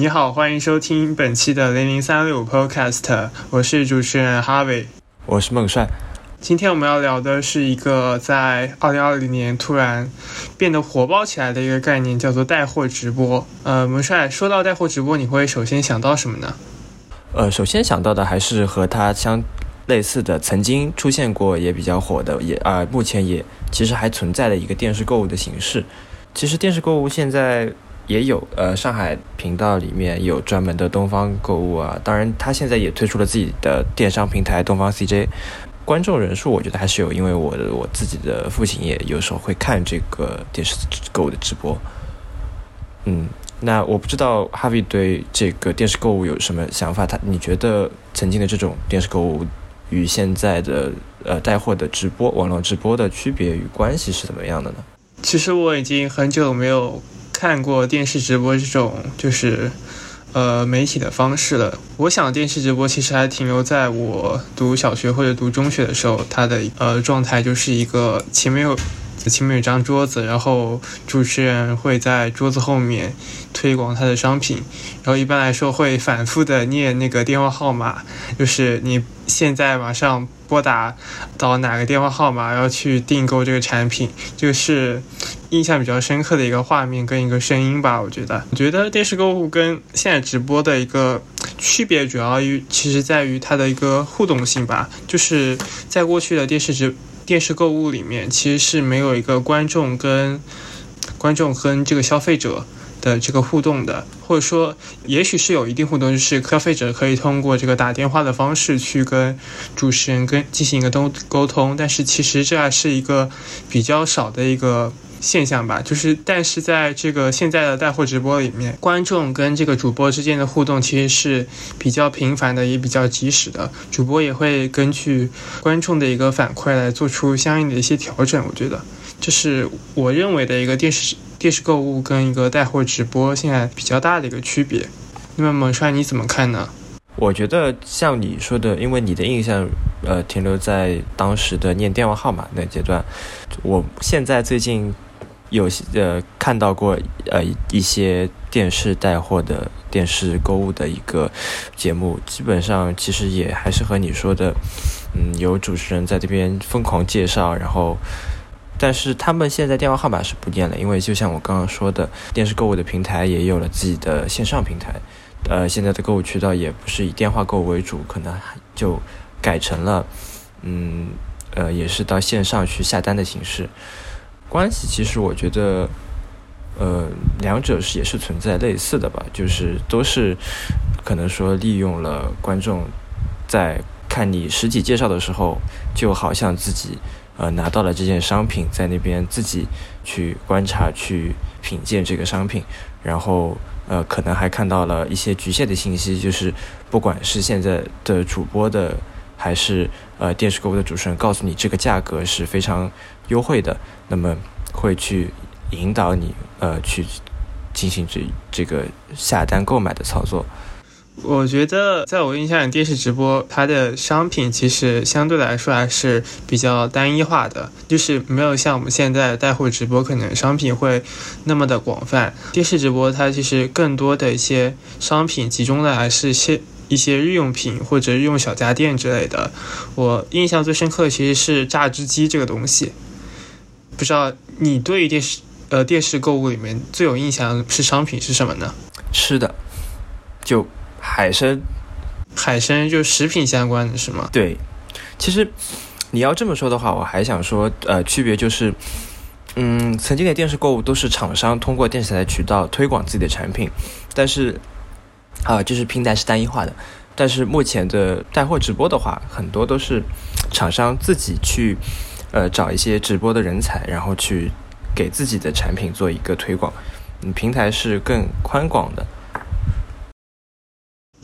你好，欢迎收听本期的零零三六 Podcast，我是主持人 Harvey，我是孟帅。今天我们要聊的是一个在二零二零年突然变得火爆起来的一个概念，叫做带货直播。呃，孟帅，说到带货直播，你会首先想到什么呢？呃，首先想到的还是和它相类似的，曾经出现过也比较火的，也啊，目前也其实还存在的一个电视购物的形式。其实电视购物现在也有，呃，上海频道里面有专门的东方购物啊，当然他现在也推出了自己的电商平台东方 CJ。观众人数我觉得还是有，因为我的我自己的父亲也有时候会看这个电视购物的直播。嗯，那我不知道哈维对这个电视购物有什么想法？他你觉得曾经的这种电视购物与现在的呃带货的直播、网络直播的区别与关系是怎么样的呢？其实我已经很久没有看过电视直播这种，就是。呃，媒体的方式了。我想电视直播其实还停留在我读小学或者读中学的时候，它的呃状态就是一个前面有前面有张桌子，然后主持人会在桌子后面推广他的商品，然后一般来说会反复的念那个电话号码，就是你现在马上。拨打到哪个电话号码要去订购这个产品，就是印象比较深刻的一个画面跟一个声音吧。我觉得，我觉得电视购物跟现在直播的一个区别，主要于其实在于它的一个互动性吧。就是在过去的电视直电视购物里面，其实是没有一个观众跟观众跟这个消费者。的这个互动的，或者说，也许是有一定互动，就是消费者可以通过这个打电话的方式去跟主持人跟进行一个沟沟通，但是其实这还是一个比较少的一个现象吧。就是，但是在这个现在的带货直播里面，观众跟这个主播之间的互动其实是比较频繁的，也比较及时的。主播也会根据观众的一个反馈来做出相应的一些调整。我觉得，这是我认为的一个电视。电视购物跟一个带货直播现在比较大的一个区别，那么蒙帅你怎么看呢？我觉得像你说的，因为你的印象呃停留在当时的念电话号码那阶段，我现在最近有呃看到过呃一些电视带货的电视购物的一个节目，基本上其实也还是和你说的，嗯，有主持人在这边疯狂介绍，然后。但是他们现在电话号码是不念了，因为就像我刚刚说的，电视购物的平台也有了自己的线上平台，呃，现在的购物渠道也不是以电话购物为主，可能就改成了，嗯，呃，也是到线上去下单的形式。关系其实我觉得，呃，两者是也是存在类似的吧，就是都是可能说利用了观众在看你实体介绍的时候，就好像自己。呃，拿到了这件商品，在那边自己去观察、去品鉴这个商品，然后呃，可能还看到了一些局限的信息，就是不管是现在的主播的，还是呃电视购物的主持人，告诉你这个价格是非常优惠的，那么会去引导你呃去进行这这个下单购买的操作。我觉得，在我印象里，电视直播它的商品其实相对来说还是比较单一化的，就是没有像我们现在带货直播可能商品会那么的广泛。电视直播它其实更多的一些商品集中的还是些一些日用品或者日用小家电之类的。我印象最深刻的其实是榨汁机这个东西。不知道你对电视呃电视购物里面最有印象是商品是什么呢？吃的，就。海参，海参就食品相关的是吗？对，其实你要这么说的话，我还想说，呃，区别就是，嗯，曾经的电视购物都是厂商通过电视台渠道推广自己的产品，但是啊，就是平台是单一化的。但是目前的带货直播的话，很多都是厂商自己去，呃，找一些直播的人才，然后去给自己的产品做一个推广，嗯，平台是更宽广的。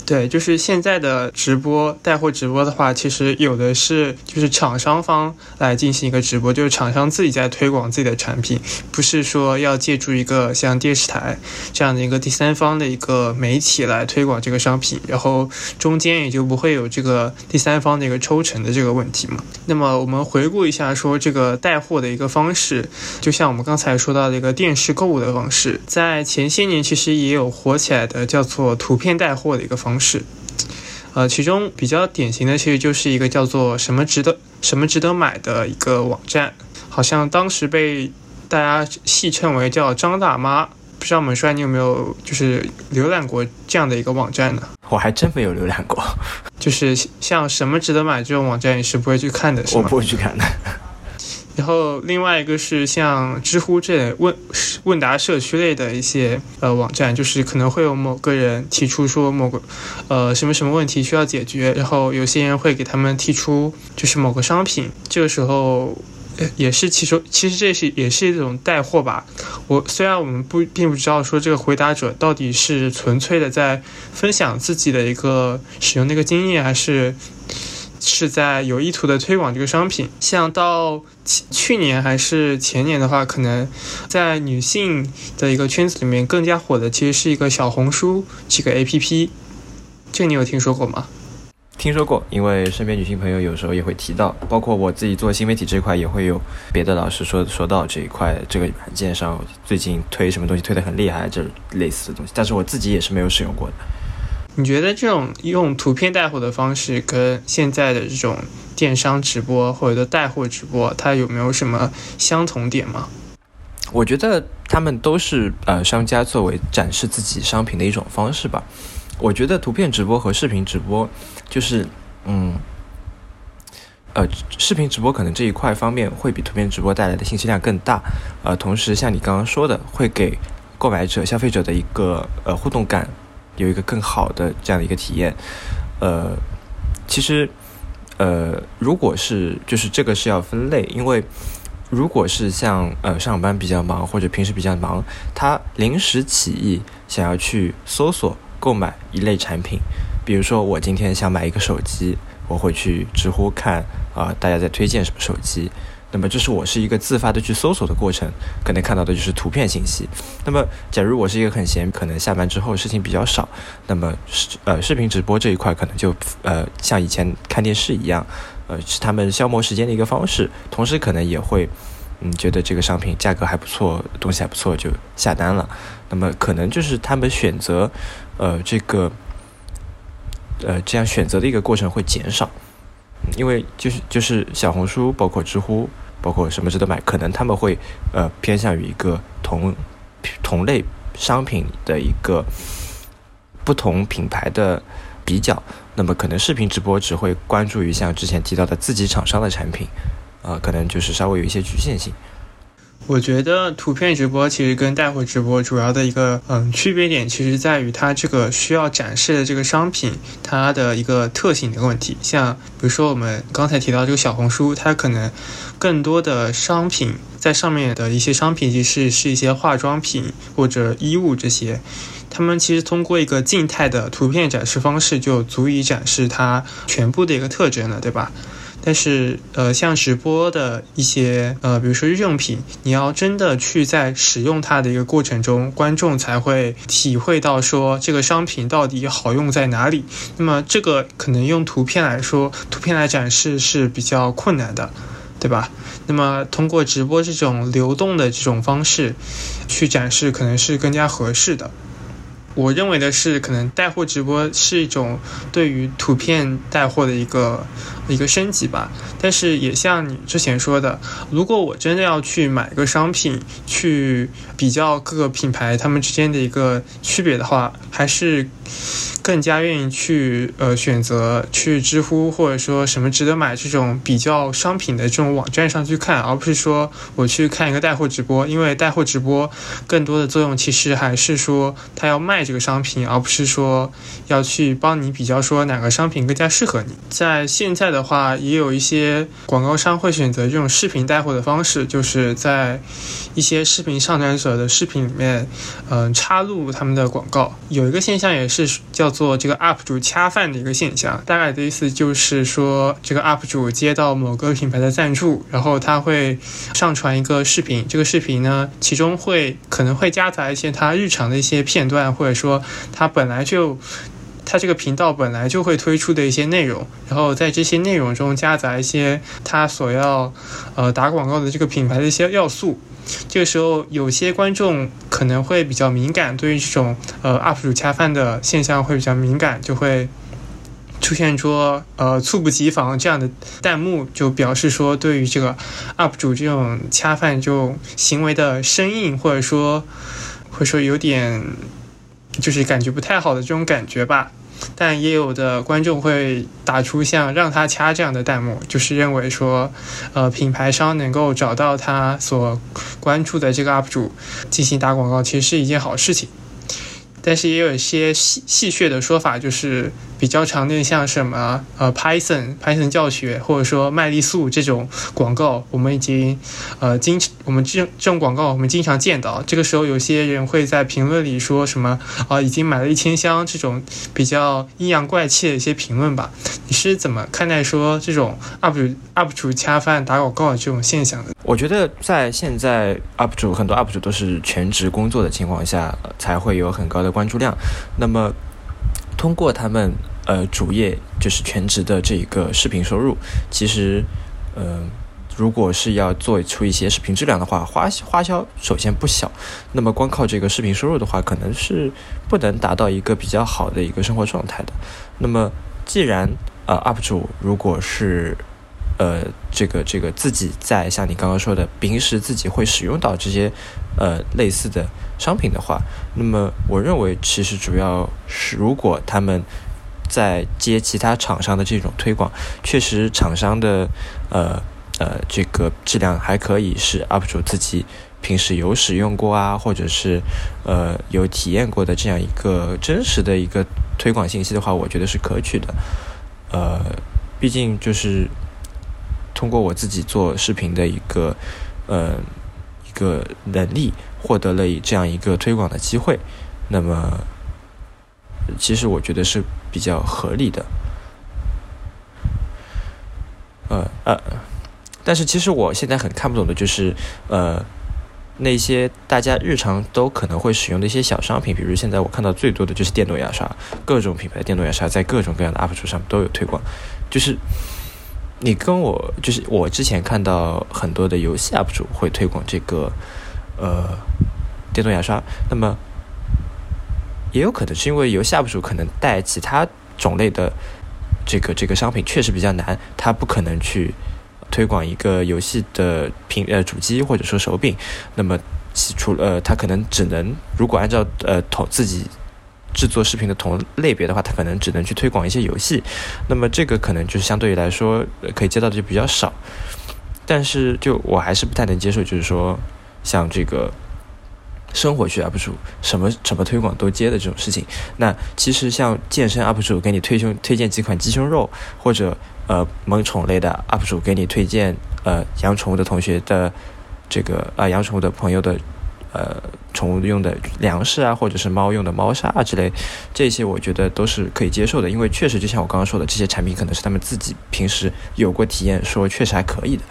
对，就是现在的直播带货直播的话，其实有的是就是厂商方来进行一个直播，就是厂商自己在推广自己的产品，不是说要借助一个像电视台这样的一个第三方的一个媒体来推广这个商品，然后中间也就不会有这个第三方的一个抽成的这个问题嘛。那么我们回顾一下，说这个带货的一个方式，就像我们刚才说到的一个电视购物的方式，在前些年其实也有火起来的叫做图片带货的一个方。方式，呃，其中比较典型的其实就是一个叫做“什么值得什么值得买”的一个网站，好像当时被大家戏称为叫“张大妈”。不知道猛帅你有没有就是浏览过这样的一个网站呢？我还真没有浏览过，就是像“什么值得买”这种网站，你是不会去看的，是吗？我不会去看的。然后另外一个是像知乎这类问问答社区类的一些呃网站，就是可能会有某个人提出说某个呃什么什么问题需要解决，然后有些人会给他们提出就是某个商品，这个时候也是其实其实这是也是一种带货吧。我虽然我们不并不知道说这个回答者到底是纯粹的在分享自己的一个使用那个经验，还是。是在有意图的推广这个商品，像到去年还是前年的话，可能在女性的一个圈子里面更加火的，其实是一个小红书这个 A P P，这你有听说过吗？听说过，因为身边女性朋友有时候也会提到，包括我自己做新媒体这块也会有别的老师说说到这一块，这个软件上最近推什么东西推得很厉害，这类似的东西，但是我自己也是没有使用过的。你觉得这种用图片带货的方式跟现在的这种电商直播或者带货直播，它有没有什么相同点吗？我觉得他们都是呃商家作为展示自己商品的一种方式吧。我觉得图片直播和视频直播就是嗯呃视频直播可能这一块方面会比图片直播带来的信息量更大，呃同时像你刚刚说的，会给购买者消费者的一个呃互动感。有一个更好的这样的一个体验，呃，其实，呃，如果是就是这个是要分类，因为如果是像呃上班比较忙或者平时比较忙，他临时起意想要去搜索购买一类产品，比如说我今天想买一个手机，我会去知乎看啊大家在推荐什么手机。那么，这是我是一个自发的去搜索的过程，可能看到的就是图片信息。那么，假如我是一个很闲，可能下班之后事情比较少，那么视呃视频直播这一块可能就呃像以前看电视一样，呃是他们消磨时间的一个方式，同时可能也会嗯觉得这个商品价格还不错，东西还不错就下单了。那么可能就是他们选择呃这个呃这样选择的一个过程会减少。因为就是就是小红书，包括知乎，包括什么值得买，可能他们会呃偏向于一个同同类商品的一个不同品牌的比较，那么可能视频直播只会关注于像之前提到的自己厂商的产品，啊，可能就是稍微有一些局限性。我觉得图片直播其实跟带货直播主要的一个嗯区别点，其实在于它这个需要展示的这个商品它的一个特性的问题。像比如说我们刚才提到这个小红书，它可能更多的商品在上面的一些商品，其实是一些化妆品或者衣物这些，他们其实通过一个静态的图片展示方式，就足以展示它全部的一个特征了，对吧？但是，呃，像直播的一些，呃，比如说日用品，你要真的去在使用它的一个过程中，观众才会体会到说这个商品到底好用在哪里。那么，这个可能用图片来说，图片来展示是比较困难的，对吧？那么，通过直播这种流动的这种方式去展示，可能是更加合适的。我认为的是，可能带货直播是一种对于图片带货的一个一个升级吧。但是也像你之前说的，如果我真的要去买个商品，去比较各个品牌它们之间的一个区别的话，还是。更加愿意去呃选择去知乎或者说什么值得买这种比较商品的这种网站上去看，而不是说我去看一个带货直播，因为带货直播更多的作用其实还是说他要卖这个商品，而不是说要去帮你比较说哪个商品更加适合你。在现在的的话，也有一些广告商会选择这种视频带货的方式，就是在一些视频上传者的视频里面，嗯，插入他们的广告。有一个现象也是叫做这个 UP 主恰饭的一个现象，大概的意思就是说，这个 UP 主接到某个品牌的赞助，然后他会上传一个视频，这个视频呢，其中会可能会夹杂一些他日常的一些片段，或者说他本来就。它这个频道本来就会推出的一些内容，然后在这些内容中夹杂一些它所要呃打广告的这个品牌的一些要素。这个时候，有些观众可能会比较敏感，对于这种呃 UP 主恰饭的现象会比较敏感，就会出现说呃猝不及防这样的弹幕，就表示说对于这个 UP 主这种恰饭这种行为的生硬，或者说或者说有点就是感觉不太好的这种感觉吧。但也有的观众会打出像“让他掐”这样的弹幕，就是认为说，呃，品牌商能够找到他所关注的这个 UP 主进行打广告，其实是一件好事情。但是也有一些戏戏谑的说法，就是比较常见，像什么呃 Python Python 教学，或者说麦丽素这种广告，我们已经呃经我们这这种广告我们经常见到。这个时候有些人会在评论里说什么啊已经买了一千箱这种比较阴阳怪气的一些评论吧？你是怎么看待说这种 UP 主 UP 主恰饭打广告这种现象的？我觉得在现在 UP 主很多 UP 主都是全职工作的情况下，才会有很高的。关注量，那么通过他们呃主业就是全职的这一个视频收入，其实嗯，如果是要做出一些视频质量的话，花花销首先不小。那么光靠这个视频收入的话，可能是不能达到一个比较好的一个生活状态的。那么既然呃 UP 主如果是呃这个这个自己在像你刚刚说的，平时自己会使用到这些呃类似的。商品的话，那么我认为其实主要是如果他们在接其他厂商的这种推广，确实厂商的呃呃这个质量还可以，是 UP 主自己平时有使用过啊，或者是呃有体验过的这样一个真实的一个推广信息的话，我觉得是可取的。呃，毕竟就是通过我自己做视频的一个呃个能力。获得了以这样一个推广的机会，那么其实我觉得是比较合理的。呃呃，但是其实我现在很看不懂的就是呃那些大家日常都可能会使用的一些小商品，比如现在我看到最多的就是电动牙刷，各种品牌的电动牙刷在各种各样的 UP 主上都有推广。就是你跟我就是我之前看到很多的游戏 UP 主会推广这个。呃，电动牙刷，那么也有可能是因为游戏 UP 主可能带其他种类的这个这个商品确实比较难，他不可能去推广一个游戏的屏呃主机或者说手柄，那么除了他可能只能如果按照呃同自己制作视频的同类别的话，他可能只能去推广一些游戏，那么这个可能就是相对于来说可以接到的就比较少，但是就我还是不太能接受，就是说。像这个生活区 UP 主，什么什么推广都接的这种事情，那其实像健身 UP 主给你推胸推荐几款鸡胸肉，或者呃萌宠类的 UP 主给你推荐呃养宠物的同学的这个啊养宠物的朋友的呃宠物用的粮食啊，或者是猫用的猫砂啊之类，这些我觉得都是可以接受的，因为确实就像我刚刚说的，这些产品可能是他们自己平时有过体验，说确实还可以的。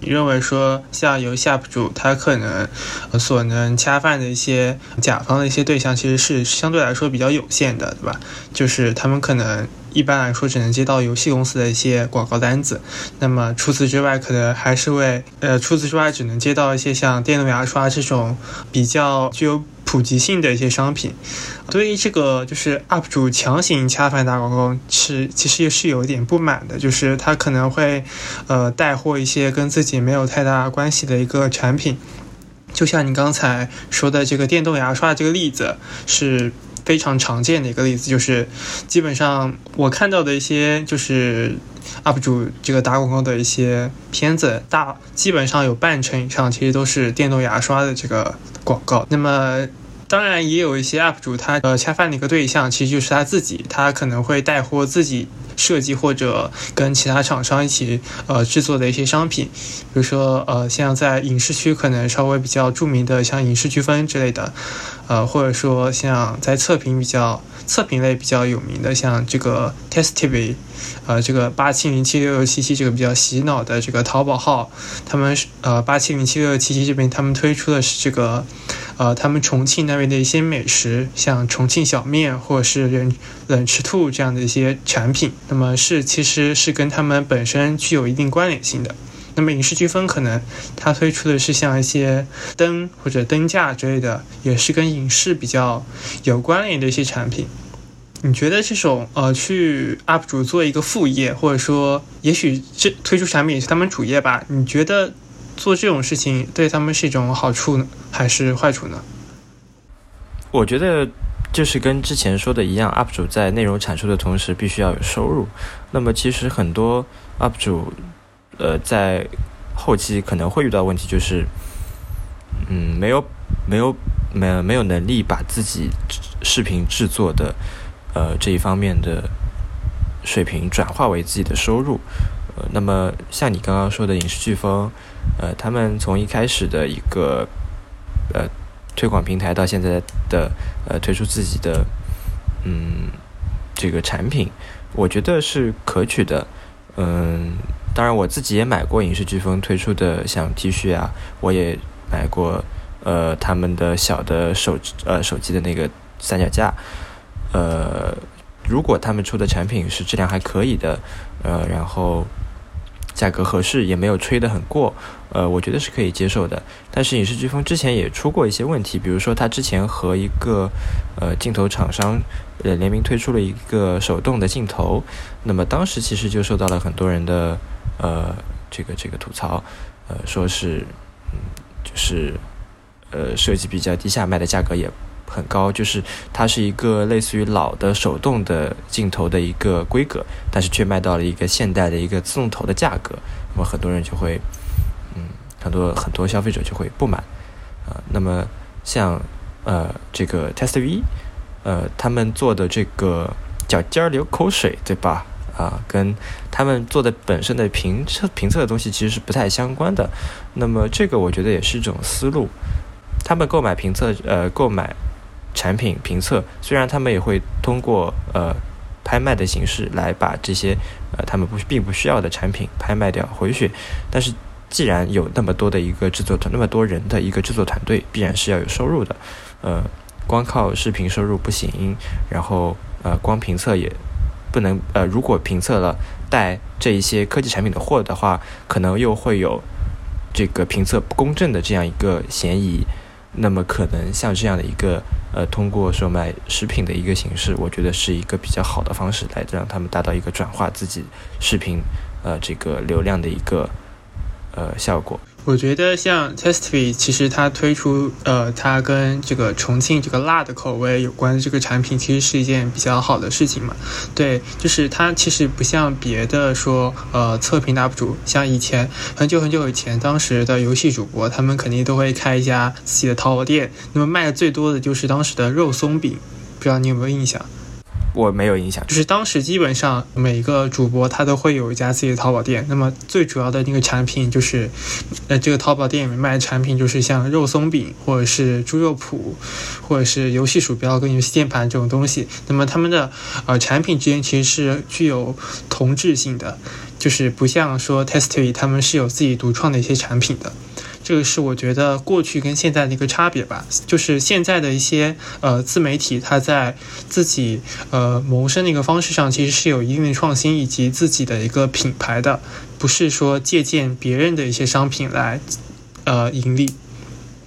你认为说，像游下主，他可能所能恰饭的一些甲方的一些对象，其实是相对来说比较有限的，对吧？就是他们可能一般来说只能接到游戏公司的一些广告单子，那么除此之外，可能还是为呃，除此之外只能接到一些像电动牙刷这种比较具有。普及性的一些商品，对于这个就是 UP 主强行恰饭打广告是其实也是有一点不满的，就是他可能会呃带货一些跟自己没有太大关系的一个产品，就像你刚才说的这个电动牙刷这个例子是非常常见的一个例子，就是基本上我看到的一些就是 UP 主这个打广告的一些片子，大基本上有半成以上其实都是电动牙刷的这个。广告，那么当然，也有一些 UP 主，他呃恰饭的一个对象其实就是他自己，他可能会带货自己设计或者跟其他厂商一起呃制作的一些商品，比如说呃像在影视区可能稍微比较著名的像影视飓风之类的，呃或者说像在测评比较测评类比较有名的像这个 TestTV，呃这个八七零七六六七七这个比较洗脑的这个淘宝号，他们是呃八七零七六六七七这边他们推出的是这个。呃，他们重庆那边的一些美食，像重庆小面或者是冷吃兔这样的一些产品，那么是其实是跟他们本身具有一定关联性的。那么影视飓风可能它推出的是像一些灯或者灯架之类的，也是跟影视比较有关联的一些产品。你觉得这种呃去 UP 主做一个副业，或者说也许这推出产品是他们主业吧？你觉得？做这种事情对他们是一种好处呢，还是坏处呢？我觉得就是跟之前说的一样，UP 主在内容产出的同时必须要有收入。那么其实很多 UP 主，呃，在后期可能会遇到问题，就是嗯，没有没有没有没有能力把自己视频制作的呃这一方面的水平转化为自己的收入。呃，那么像你刚刚说的影视飓风。呃，他们从一开始的一个呃推广平台，到现在的呃推出自己的嗯这个产品，我觉得是可取的。嗯，当然我自己也买过影视飓风推出的像 T 恤啊，我也买过呃他们的小的手呃手机的那个三脚架。呃，如果他们出的产品是质量还可以的，呃，然后。价格合适，也没有吹得很过，呃，我觉得是可以接受的。但是影视飓风之前也出过一些问题，比如说他之前和一个呃镜头厂商呃联名推出了一个手动的镜头，那么当时其实就受到了很多人的呃这个这个吐槽，呃说是嗯就是呃设计比较低下，卖的价格也。很高，就是它是一个类似于老的手动的镜头的一个规格，但是却卖到了一个现代的一个自动头的价格，那么很多人就会，嗯，很多很多消费者就会不满，啊，那么像呃这个 Test V，呃他们做的这个脚尖流口水，对吧？啊，跟他们做的本身的评测评测的东西其实是不太相关的，那么这个我觉得也是一种思路，他们购买评测呃购买。产品评测，虽然他们也会通过呃拍卖的形式来把这些呃他们不并不需要的产品拍卖掉回血，但是既然有那么多的一个制作团，那么多人的一个制作团队，必然是要有收入的，呃，光靠视频收入不行，然后呃光评测也不能呃如果评测了带这一些科技产品的货的话，可能又会有这个评测不公正的这样一个嫌疑。那么可能像这样的一个呃，通过售卖食品的一个形式，我觉得是一个比较好的方式，来让他们达到一个转化自己视频呃这个流量的一个呃效果。我觉得像 Testy，其实它推出呃，它跟这个重庆这个辣的口味有关的这个产品，其实是一件比较好的事情嘛。对，就是它其实不像别的说呃测评 UP 主，像以前很久很久以前，当时的游戏主播，他们肯定都会开一家自己的淘宝店，那么卖的最多的就是当时的肉松饼，不知道你有没有印象？我没有印象，就是当时基本上每个主播他都会有一家自己的淘宝店，那么最主要的那个产品就是，呃，这个淘宝店里面卖的产品就是像肉松饼或者是猪肉脯，或者是游戏鼠标跟游戏键盘这种东西。那么他们的呃产品之间其实是具有同质性的，就是不像说 Testy 他们是有自己独创的一些产品的。这个是我觉得过去跟现在的一个差别吧，就是现在的一些呃自媒体，它在自己呃谋生的一个方式上，其实是有一定的创新以及自己的一个品牌的，不是说借鉴别人的一些商品来呃盈利。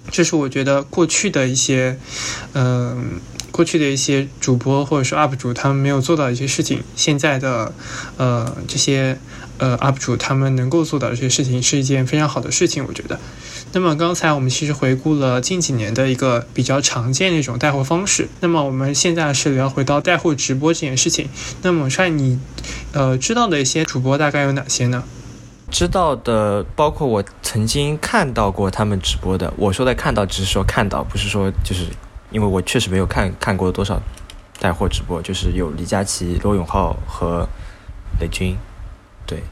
这是我觉得过去的一些嗯过去的一些主播或者说 UP 主他们没有做到一些事情，现在的呃这些呃 UP 主他们能够做到这些事情，是一件非常好的事情，我觉得。那么刚才我们其实回顾了近几年的一个比较常见的一种带货方式。那么我们现在是聊回到带货直播这件事情。那么帅，你呃知道的一些主播大概有哪些呢？知道的包括我曾经看到过他们直播的。我说的看到只是说看到，不是说就是因为我确实没有看看过多少带货直播，就是有李佳琦、罗永浩和雷军，对，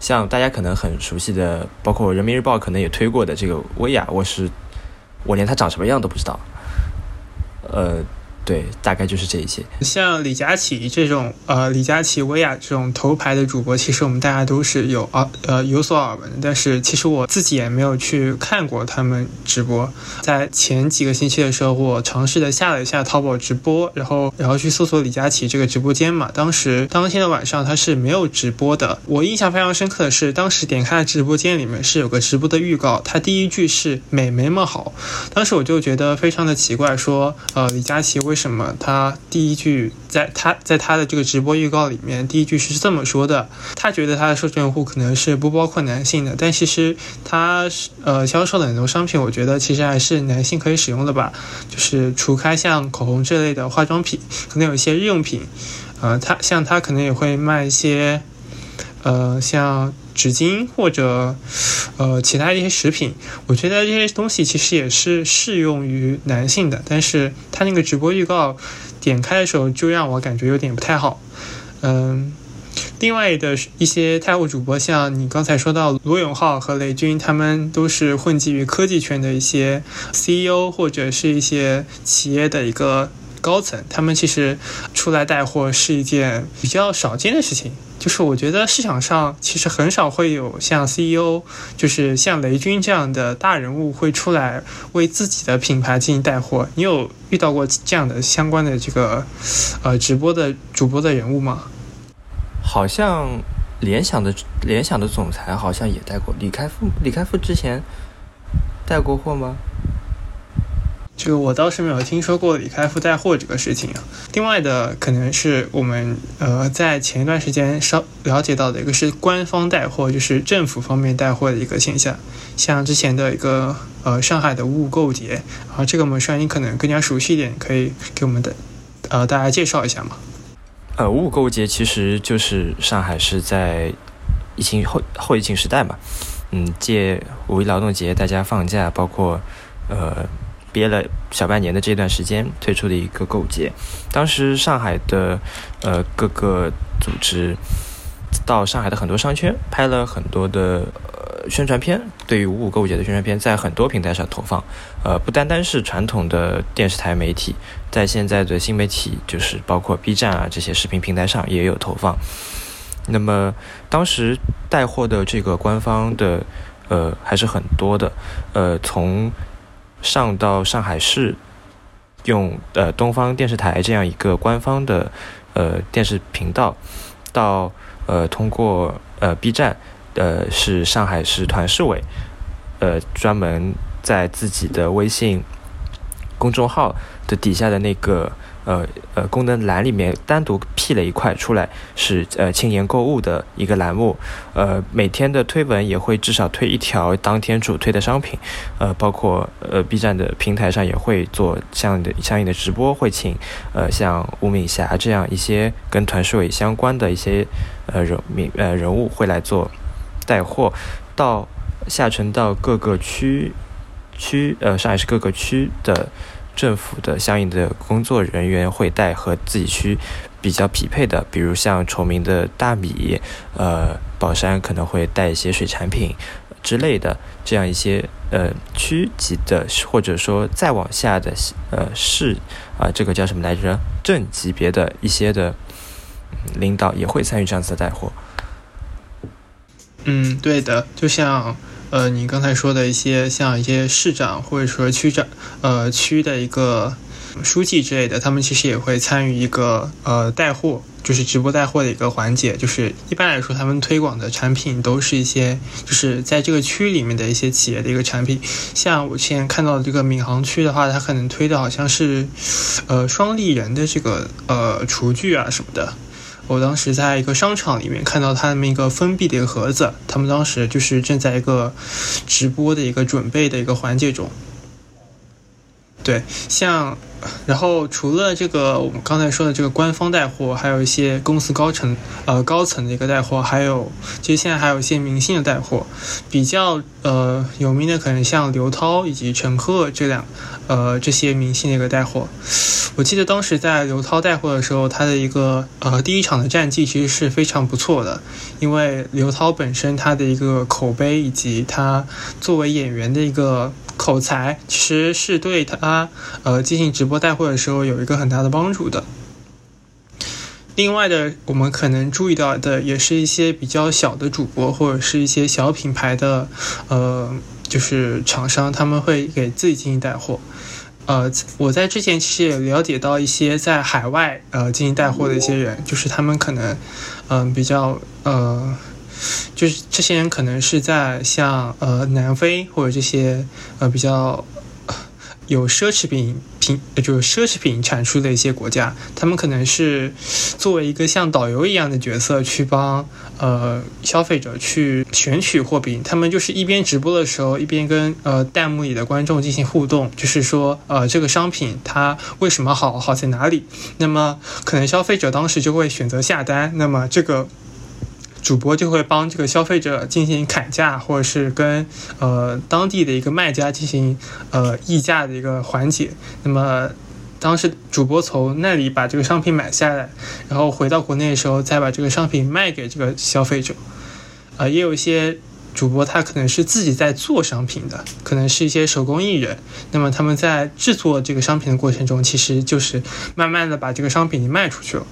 像大家可能很熟悉的，包括人民日报可能也推过的这个薇娅，我是我连她长什么样都不知道，呃。对，大概就是这一些。像李佳琦这种，呃，李佳琦、薇娅这种头牌的主播，其实我们大家都是有耳，呃，有所耳闻。但是其实我自己也没有去看过他们直播。在前几个星期的时候，我尝试的下了一下淘宝直播，然后然后去搜索李佳琦这个直播间嘛。当时当天的晚上他是没有直播的。我印象非常深刻的是，当时点开了直播间里面是有个直播的预告，他第一句是“美眉们好”。当时我就觉得非常的奇怪，说，呃，李佳琦为为为什么他第一句在他在他的这个直播预告里面，第一句是这么说的？他觉得他的受众用户可能是不包括男性的，但其实他呃销售的很多商品，我觉得其实还是男性可以使用的吧。就是除开像口红这类的化妆品，可能有一些日用品，呃，他像他可能也会卖一些，呃，像。纸巾或者，呃，其他一些食品，我觉得这些东西其实也是适用于男性的。但是他那个直播预告点开的时候，就让我感觉有点不太好。嗯，另外的一些泰货主播，像你刚才说到罗永浩和雷军，他们都是混迹于科技圈的一些 CEO 或者是一些企业的一个高层，他们其实出来带货是一件比较少见的事情。就是我觉得市场上其实很少会有像 CEO，就是像雷军这样的大人物会出来为自己的品牌进行带货。你有遇到过这样的相关的这个呃直播的主播的人物吗？好像联想的联想的总裁好像也带过李开复，李开复之前带过货吗？这个我倒是没有听说过李开复带货这个事情啊。另外的可能是我们呃在前一段时间稍了解到的一个是官方带货，就是政府方面带货的一个现象。像之前的一个呃上海的物购节，啊这个我们双你可能更加熟悉一点，可以给我们的呃大家介绍一下吗？呃，物购节其实就是上海是在疫情后后疫情时代嘛，嗯，借五一劳动节大家放假，包括呃。憋了小半年的这段时间推出的一个购物节，当时上海的呃各个组织到上海的很多商圈拍了很多的呃宣传片，对于五五购物节的宣传片在很多平台上投放，呃不单单是传统的电视台媒体，在现在的新媒体就是包括 B 站啊这些视频平台上也有投放。那么当时带货的这个官方的呃还是很多的，呃从。上到上海市，用呃东方电视台这样一个官方的呃电视频道，到呃通过呃 B 站，呃是上海市团市委，呃专门在自己的微信公众号的底下的那个。呃呃，功能栏里面单独辟了一块出来，是呃青年购物的一个栏目。呃，每天的推文也会至少推一条当天主推的商品。呃，包括呃 B 站的平台上也会做相应的相应的直播，会请呃像吴敏霞这样一些跟团市委相关的一些呃人名呃人物会来做带货，到下沉到各个区区呃上海市各个区的。政府的相应的工作人员会带和自己区比较匹配的，比如像崇明的大米，呃，宝山可能会带一些水产品之类的，这样一些呃区级的，或者说再往下的呃市啊，这个叫什么来着？镇级别的一些的领导也会参与这样子的带货。嗯，对的，就像。呃，你刚才说的一些像一些市长或者说区长，呃，区的一个书记之类的，他们其实也会参与一个呃带货，就是直播带货的一个环节。就是一般来说，他们推广的产品都是一些就是在这个区里面的一些企业的一个产品。像我之前看到的这个闵行区的话，它可能推的好像是呃双立人的这个呃厨具啊什么的。我当时在一个商场里面看到他们一个封闭的一个盒子，他们当时就是正在一个直播的一个准备的一个环节中。对，像，然后除了这个我们刚才说的这个官方带货，还有一些公司高层呃高层的一个带货，还有其实现在还有一些明星的带货，比较呃有名的可能像刘涛以及陈赫这两呃这些明星的一个带货。我记得当时在刘涛带货的时候，他的一个呃第一场的战绩其实是非常不错的，因为刘涛本身他的一个口碑以及他作为演员的一个。口才其实是对他呃进行直播带货的时候有一个很大的帮助的。另外的，我们可能注意到的也是一些比较小的主播或者是一些小品牌的呃就是厂商，他们会给自己进行带货。呃，我在之前其实也了解到一些在海外呃进行带货的一些人，就是他们可能嗯比较呃。就是这些人可能是在像呃南非或者这些呃比较有奢侈品品就是奢侈品产出的一些国家，他们可能是作为一个像导游一样的角色去帮呃消费者去选取货品。他们就是一边直播的时候，一边跟呃弹幕里的观众进行互动，就是说呃这个商品它为什么好，好在哪里？那么可能消费者当时就会选择下单。那么这个。主播就会帮这个消费者进行砍价，或者是跟呃当地的一个卖家进行呃议价的一个环节。那么当时主播从那里把这个商品买下来，然后回到国内的时候再把这个商品卖给这个消费者。啊，也有一些主播他可能是自己在做商品的，可能是一些手工艺人。那么他们在制作这个商品的过程中，其实就是慢慢的把这个商品卖出去了。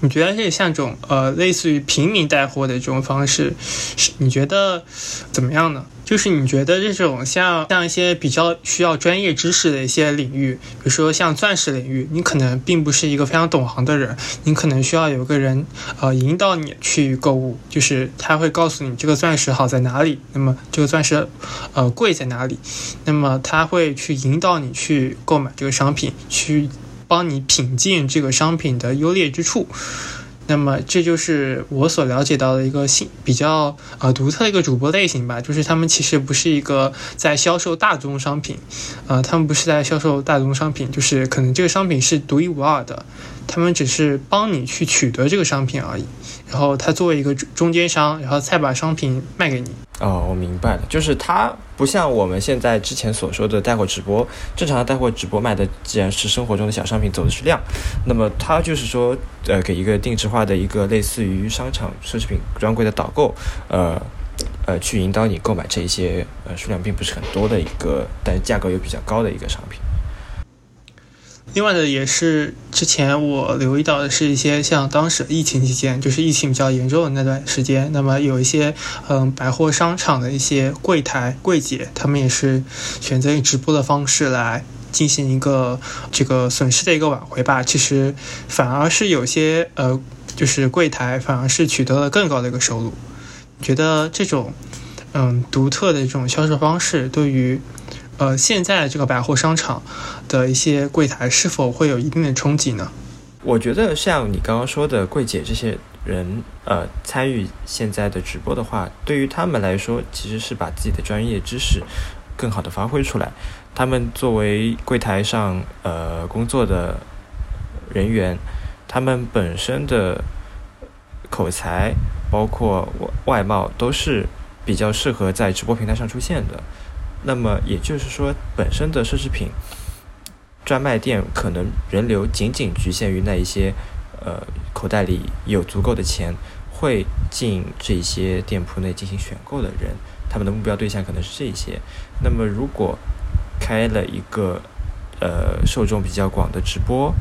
你觉得这像种呃，类似于平民带货的这种方式，是你觉得怎么样呢？就是你觉得这种像像一些比较需要专业知识的一些领域，比如说像钻石领域，你可能并不是一个非常懂行的人，你可能需要有个人呃引导你去购物，就是他会告诉你这个钻石好在哪里，那么这个钻石呃贵在哪里，那么他会去引导你去购买这个商品去。帮你品鉴这个商品的优劣之处，那么这就是我所了解到的一个新比较呃独特的一个主播类型吧，就是他们其实不是一个在销售大宗商品，呃，他们不是在销售大宗商品，就是可能这个商品是独一无二的，他们只是帮你去取得这个商品而已，然后他作为一个中间商，然后再把商品卖给你。哦，我明白了，就是它不像我们现在之前所说的带货直播，正常的带货直播卖的既然是生活中的小商品，走的是量，那么它就是说，呃，给一个定制化的一个类似于商场奢侈品专柜的导购，呃，呃，去引导你购买这一些呃数量并不是很多的一个，但价格又比较高的一个商品。另外的也是之前我留意到的是一些像当时疫情期间，就是疫情比较严重的那段时间，那么有一些嗯百货商场的一些柜台柜姐，他们也是选择以直播的方式来进行一个这个损失的一个挽回吧。其实反而是有些呃就是柜台反而是取得了更高的一个收入。觉得这种嗯独特的这种销售方式对于。呃，现在这个百货商场的一些柜台是否会有一定的冲击呢？我觉得像你刚刚说的柜姐这些人，呃，参与现在的直播的话，对于他们来说，其实是把自己的专业知识更好的发挥出来。他们作为柜台上呃工作的人员，他们本身的口才，包括外貌，都是比较适合在直播平台上出现的。那么也就是说，本身的奢侈品专卖店可能人流仅仅局限于那一些，呃，口袋里有足够的钱会进这些店铺内进行选购的人，他们的目标对象可能是这些。那么如果开了一个呃受众比较广的直播，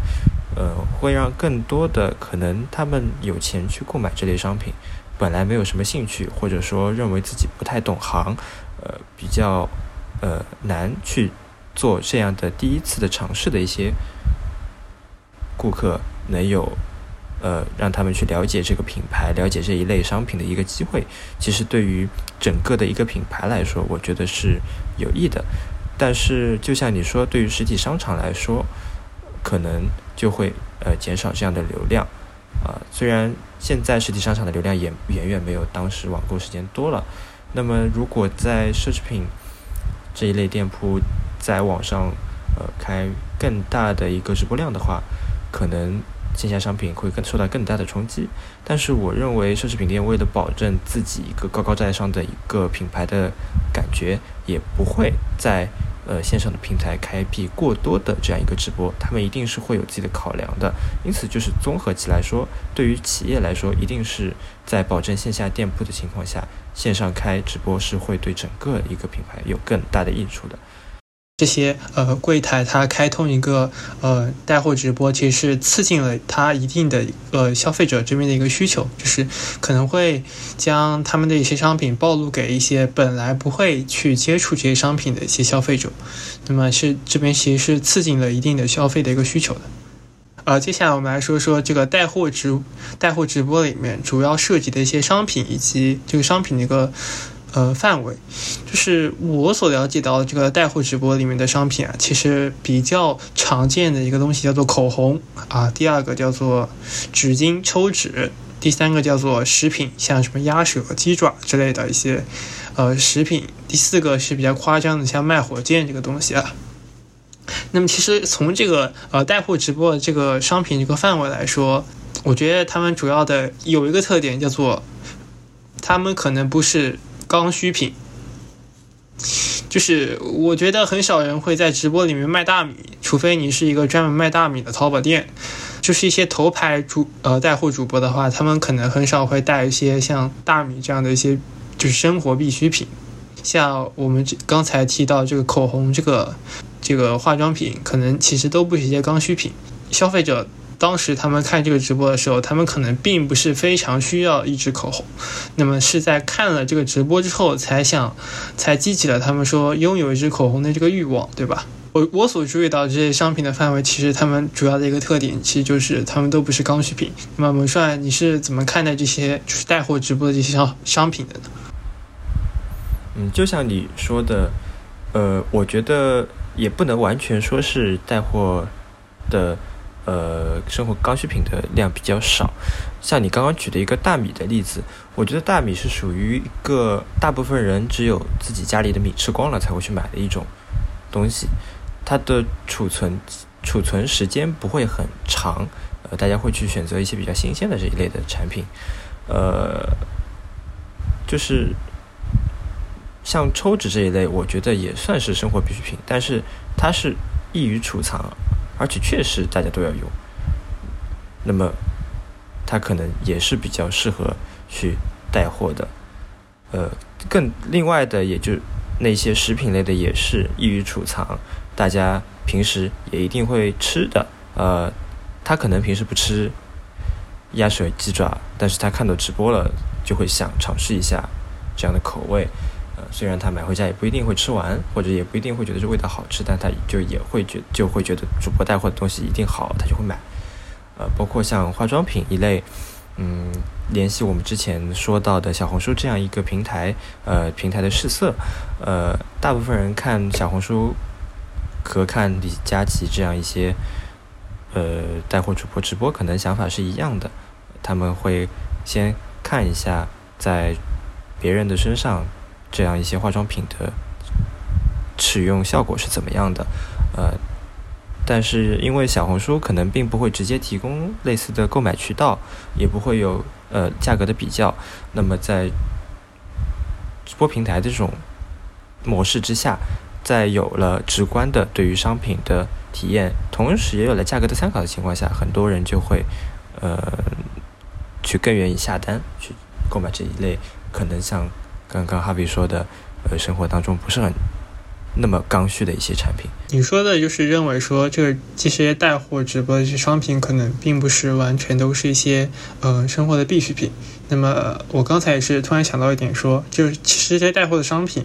呃，会让更多的可能他们有钱去购买这类商品，本来没有什么兴趣，或者说认为自己不太懂行，呃，比较。呃，难去做这样的第一次的尝试的一些顾客，能有呃让他们去了解这个品牌、了解这一类商品的一个机会，其实对于整个的一个品牌来说，我觉得是有益的。但是，就像你说，对于实体商场来说，可能就会呃减少这样的流量啊。虽然现在实体商场的流量也远远没有当时网购时间多了，那么如果在奢侈品，这一类店铺在网上呃开更大的一个直播量的话，可能线下商品会更受到更大的冲击。但是我认为奢侈品店为了保证自己一个高高在上的一个品牌的感觉，也不会在。呃，线上的平台开辟过多的这样一个直播，他们一定是会有自己的考量的。因此，就是综合起来说，对于企业来说，一定是在保证线下店铺的情况下，线上开直播是会对整个一个品牌有更大的益处的。这些呃柜台，它开通一个呃带货直播，其实是刺激了它一定的呃消费者这边的一个需求，就是可能会将他们的一些商品暴露给一些本来不会去接触这些商品的一些消费者，那么是这边其实是刺激了一定的消费的一个需求的。呃，接下来我们来说说这个带货直带货直播里面主要涉及的一些商品以及这个商品的一个。呃，范围就是我所了解到的这个带货直播里面的商品啊，其实比较常见的一个东西叫做口红啊，第二个叫做纸巾抽纸，第三个叫做食品，像什么鸭舌、鸡爪之类的一些呃食品，第四个是比较夸张的，像卖火箭这个东西啊。那么其实从这个呃带货直播的这个商品这个范围来说，我觉得他们主要的有一个特点叫做，他们可能不是。刚需品，就是我觉得很少人会在直播里面卖大米，除非你是一个专门卖大米的淘宝店。就是一些头牌主呃带货主播的话，他们可能很少会带一些像大米这样的一些就是生活必需品。像我们刚才提到这个口红，这个这个化妆品，可能其实都不是一些刚需品，消费者。当时他们看这个直播的时候，他们可能并不是非常需要一支口红，那么是在看了这个直播之后，才想，才激起了他们说拥有一支口红的这个欲望，对吧？我我所注意到这些商品的范围，其实他们主要的一个特点，其实就是他们都不是刚需品。那么，文帅，你是怎么看待这些就是带货直播的这些商商品的呢？嗯，就像你说的，呃，我觉得也不能完全说是带货的。呃，生活刚需品的量比较少，像你刚刚举的一个大米的例子，我觉得大米是属于一个大部分人只有自己家里的米吃光了才会去买的一种东西，它的储存储存时间不会很长，呃，大家会去选择一些比较新鲜的这一类的产品，呃，就是像抽纸这一类，我觉得也算是生活必需品，但是它是易于储藏。而且确实大家都要用，那么它可能也是比较适合去带货的，呃，更另外的也就那些食品类的也是易于储藏，大家平时也一定会吃的，呃，他可能平时不吃鸭舌鸡爪，但是他看到直播了就会想尝试一下这样的口味。虽然他买回家也不一定会吃完，或者也不一定会觉得这味道好吃，但他就也会觉就会觉得主播带货的东西一定好，他就会买。呃，包括像化妆品一类，嗯，联系我们之前说到的小红书这样一个平台，呃，平台的试色，呃，大部分人看小红书和看李佳琦这样一些呃带货主播直播，可能想法是一样的，他们会先看一下在别人的身上。这样一些化妆品的使用效果是怎么样的？呃，但是因为小红书可能并不会直接提供类似的购买渠道，也不会有呃价格的比较。那么在直播平台的这种模式之下，在有了直观的对于商品的体验，同时也有了价格的参考的情况下，很多人就会呃去更愿意下单去购买这一类可能像。刚刚哈比说的，呃，生活当中不是很那么刚需的一些产品。你说的就是认为说，这这些带货直播的这些商品，可能并不是完全都是一些呃生活的必需品。那么我刚才也是突然想到一点，说就是其实这些带货的商品。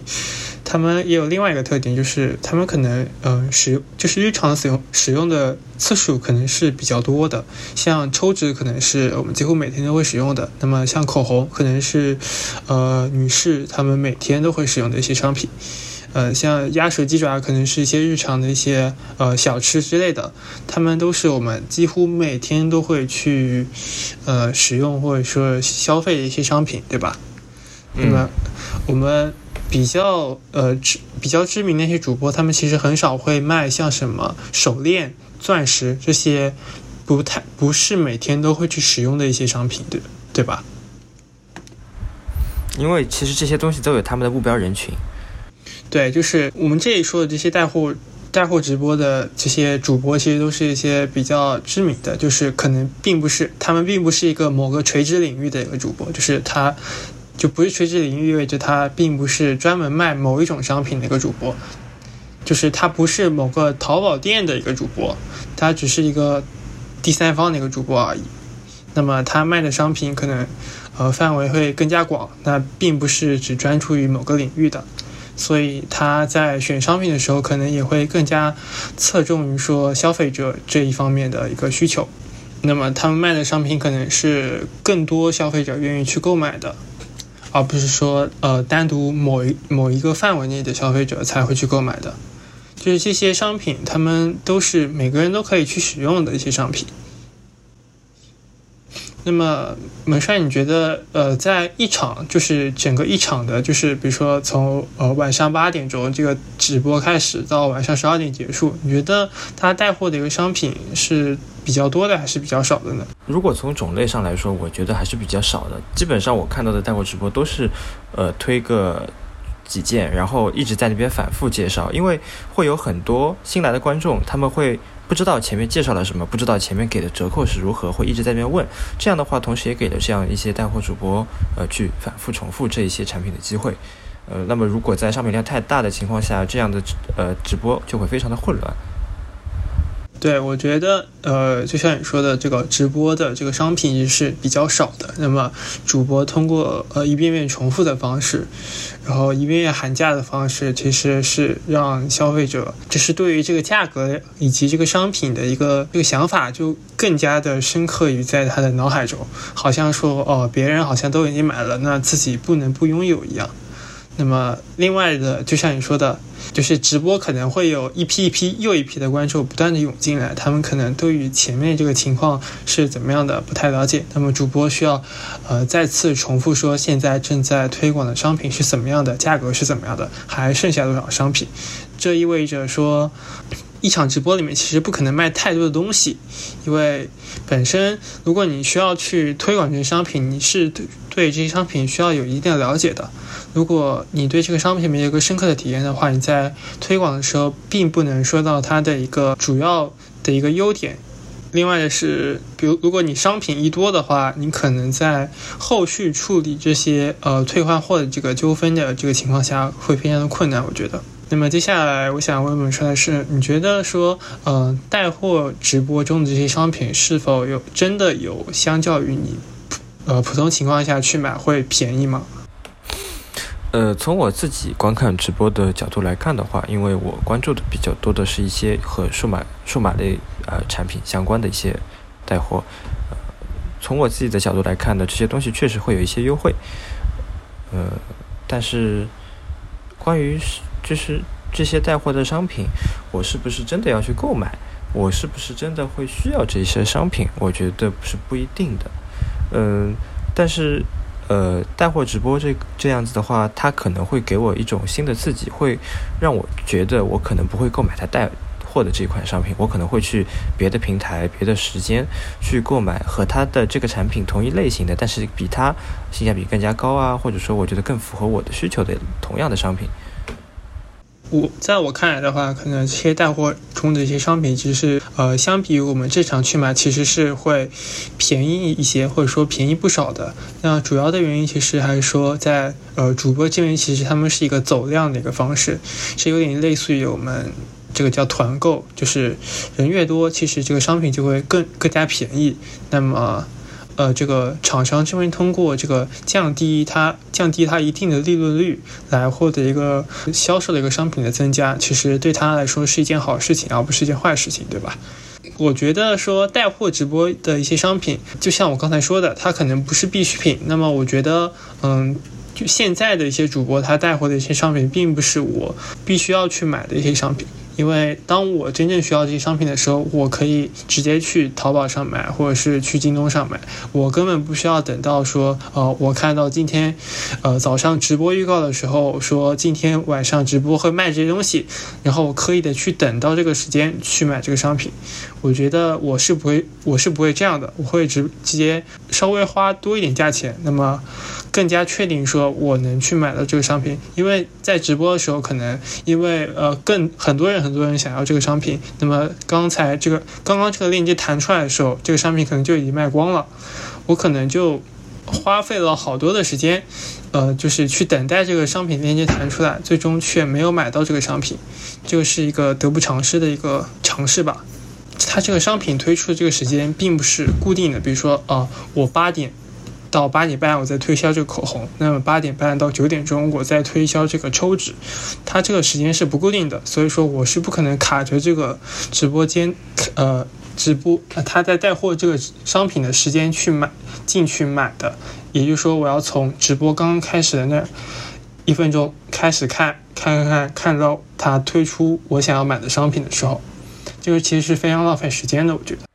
他们也有另外一个特点，就是他们可能嗯使用就是日常使用使用的次数可能是比较多的。像抽纸可能是我们几乎每天都会使用的，那么像口红可能是呃女士她们每天都会使用的一些商品。呃，像鸭舌鸡爪可能是一些日常的一些呃小吃之类的，他们都是我们几乎每天都会去呃使用或者说消费的一些商品，对吧？那么我们。比较呃知比较知名的那些主播，他们其实很少会卖像什么手链、钻石这些不太不是每天都会去使用的一些商品，对对吧？因为其实这些东西都有他们的目标人群。对，就是我们这里说的这些带货带货直播的这些主播，其实都是一些比较知名的，就是可能并不是他们并不是一个某个垂直领域的一个主播，就是他就不是垂直领域，意味着他并不是专门卖某一种商品的一个主播，就是他不是某个淘宝店的一个主播，他只是一个第三方的一个主播而已。那么他卖的商品可能呃范围会更加广，那并不是只专注于某个领域的。所以他在选商品的时候，可能也会更加侧重于说消费者这一方面的一个需求。那么他们卖的商品可能是更多消费者愿意去购买的，而不是说呃单独某一某一个范围内的消费者才会去购买的。就是这些商品，他们都是每个人都可以去使用的一些商品。那么，门帅，你觉得，呃，在一场就是整个一场的，就是比如说从呃晚上八点钟这个直播开始到晚上十二点结束，你觉得他带货的一个商品是比较多的还是比较少的呢？如果从种类上来说，我觉得还是比较少的。基本上我看到的带货直播都是，呃，推个几件，然后一直在那边反复介绍，因为会有很多新来的观众，他们会。不知道前面介绍了什么，不知道前面给的折扣是如何，会一直在那边问。这样的话，同时也给了这样一些带货主播，呃，去反复重复这一些产品的机会。呃，那么如果在商品量太大的情况下，这样的呃直播就会非常的混乱。对，我觉得，呃，就像你说的，这个直播的这个商品是比较少的。那么，主播通过呃一遍遍重复的方式，然后一遍遍喊价的方式，其实是让消费者，就是对于这个价格以及这个商品的一个这个想法，就更加的深刻于在他的脑海中，好像说，哦，别人好像都已经买了，那自己不能不拥有一样。那么，另外的，就像你说的。就是直播可能会有一批一批又一批的观众不断的涌进来，他们可能对于前面这个情况是怎么样的不太了解，那么主播需要，呃，再次重复说现在正在推广的商品是怎么样的，价格是怎么样的，还剩下多少商品，这意味着说。一场直播里面其实不可能卖太多的东西，因为本身如果你需要去推广这些商品，你是对对这些商品需要有一定的了解的。如果你对这个商品没有一个深刻的体验的话，你在推广的时候并不能说到它的一个主要的一个优点。另外的是，比如如果你商品一多的话，你可能在后续处理这些呃退换货的这个纠纷的这个情况下会非常的困难，我觉得。那么接下来我想问问出来是，你觉得说，呃，带货直播中的这些商品是否有真的有相较于你，呃，普通情况下去买会便宜吗？呃，从我自己观看直播的角度来看的话，因为我关注的比较多的是一些和数码数码类呃产品相关的一些带货，呃，从我自己的角度来看呢，这些东西确实会有一些优惠，呃，但是关于。就是这些带货的商品，我是不是真的要去购买？我是不是真的会需要这些商品？我觉得是不一定的。嗯，但是，呃，带货直播这这样子的话，它可能会给我一种新的刺激，会让我觉得我可能不会购买它带货的这款商品，我可能会去别的平台、别的时间去购买和它的这个产品同一类型的，但是比它性价比更加高啊，或者说我觉得更符合我的需求的同样的商品。我在我看来的话，可能这些带货中的一些商品，其实呃，相比于我们正常去买，其实是会便宜一些，或者说便宜不少的。那主要的原因其实还是说，在呃主播这边，其实他们是一个走量的一个方式，是有点类似于我们这个叫团购，就是人越多，其实这个商品就会更更加便宜。那么。呃这个厂商这边通过这个降低它降低它一定的利润率，来获得一个销售的一个商品的增加，其实对他来说是一件好事情，而不是一件坏事情，对吧？我觉得说带货直播的一些商品，就像我刚才说的，它可能不是必需品。那么我觉得，嗯，就现在的一些主播他带货的一些商品，并不是我必须要去买的一些商品。因为当我真正需要这些商品的时候，我可以直接去淘宝上买，或者是去京东上买，我根本不需要等到说，呃，我看到今天，呃，早上直播预告的时候说今天晚上直播会卖这些东西，然后我刻意的去等到这个时间去买这个商品。我觉得我是不会，我是不会这样的，我会直直接稍微花多一点价钱，那么更加确定说我能去买到这个商品，因为在直播的时候，可能因为呃更很多人很多人想要这个商品，那么刚才这个刚刚这个链接弹出来的时候，这个商品可能就已经卖光了，我可能就花费了好多的时间，呃，就是去等待这个商品链接弹出来，最终却没有买到这个商品，这个是一个得不偿失的一个尝试吧。它这个商品推出的这个时间并不是固定的，比如说啊，我八点到八点半我在推销这个口红，那么八点半到九点钟我在推销这个抽纸，它这个时间是不固定的，所以说我是不可能卡着这个直播间，呃，直播他在带货这个商品的时间去买进去买的，也就是说我要从直播刚刚开始的那一分钟开始看，看看看看到他推出我想要买的商品的时候。这个其实是非常浪费时间的，我觉得。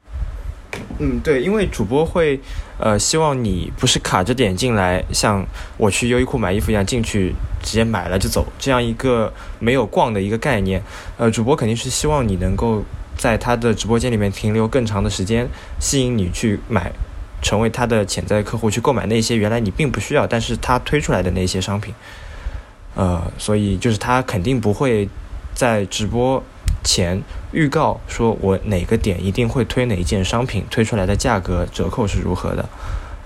嗯，对，因为主播会，呃，希望你不是卡着点进来，像我去优衣库买衣服一样进去直接买了就走，这样一个没有逛的一个概念。呃，主播肯定是希望你能够在他的直播间里面停留更长的时间，吸引你去买，成为他的潜在客户，去购买那些原来你并不需要，但是他推出来的那些商品。呃，所以就是他肯定不会在直播。前预告说，我哪个点一定会推哪一件商品，推出来的价格折扣是如何的，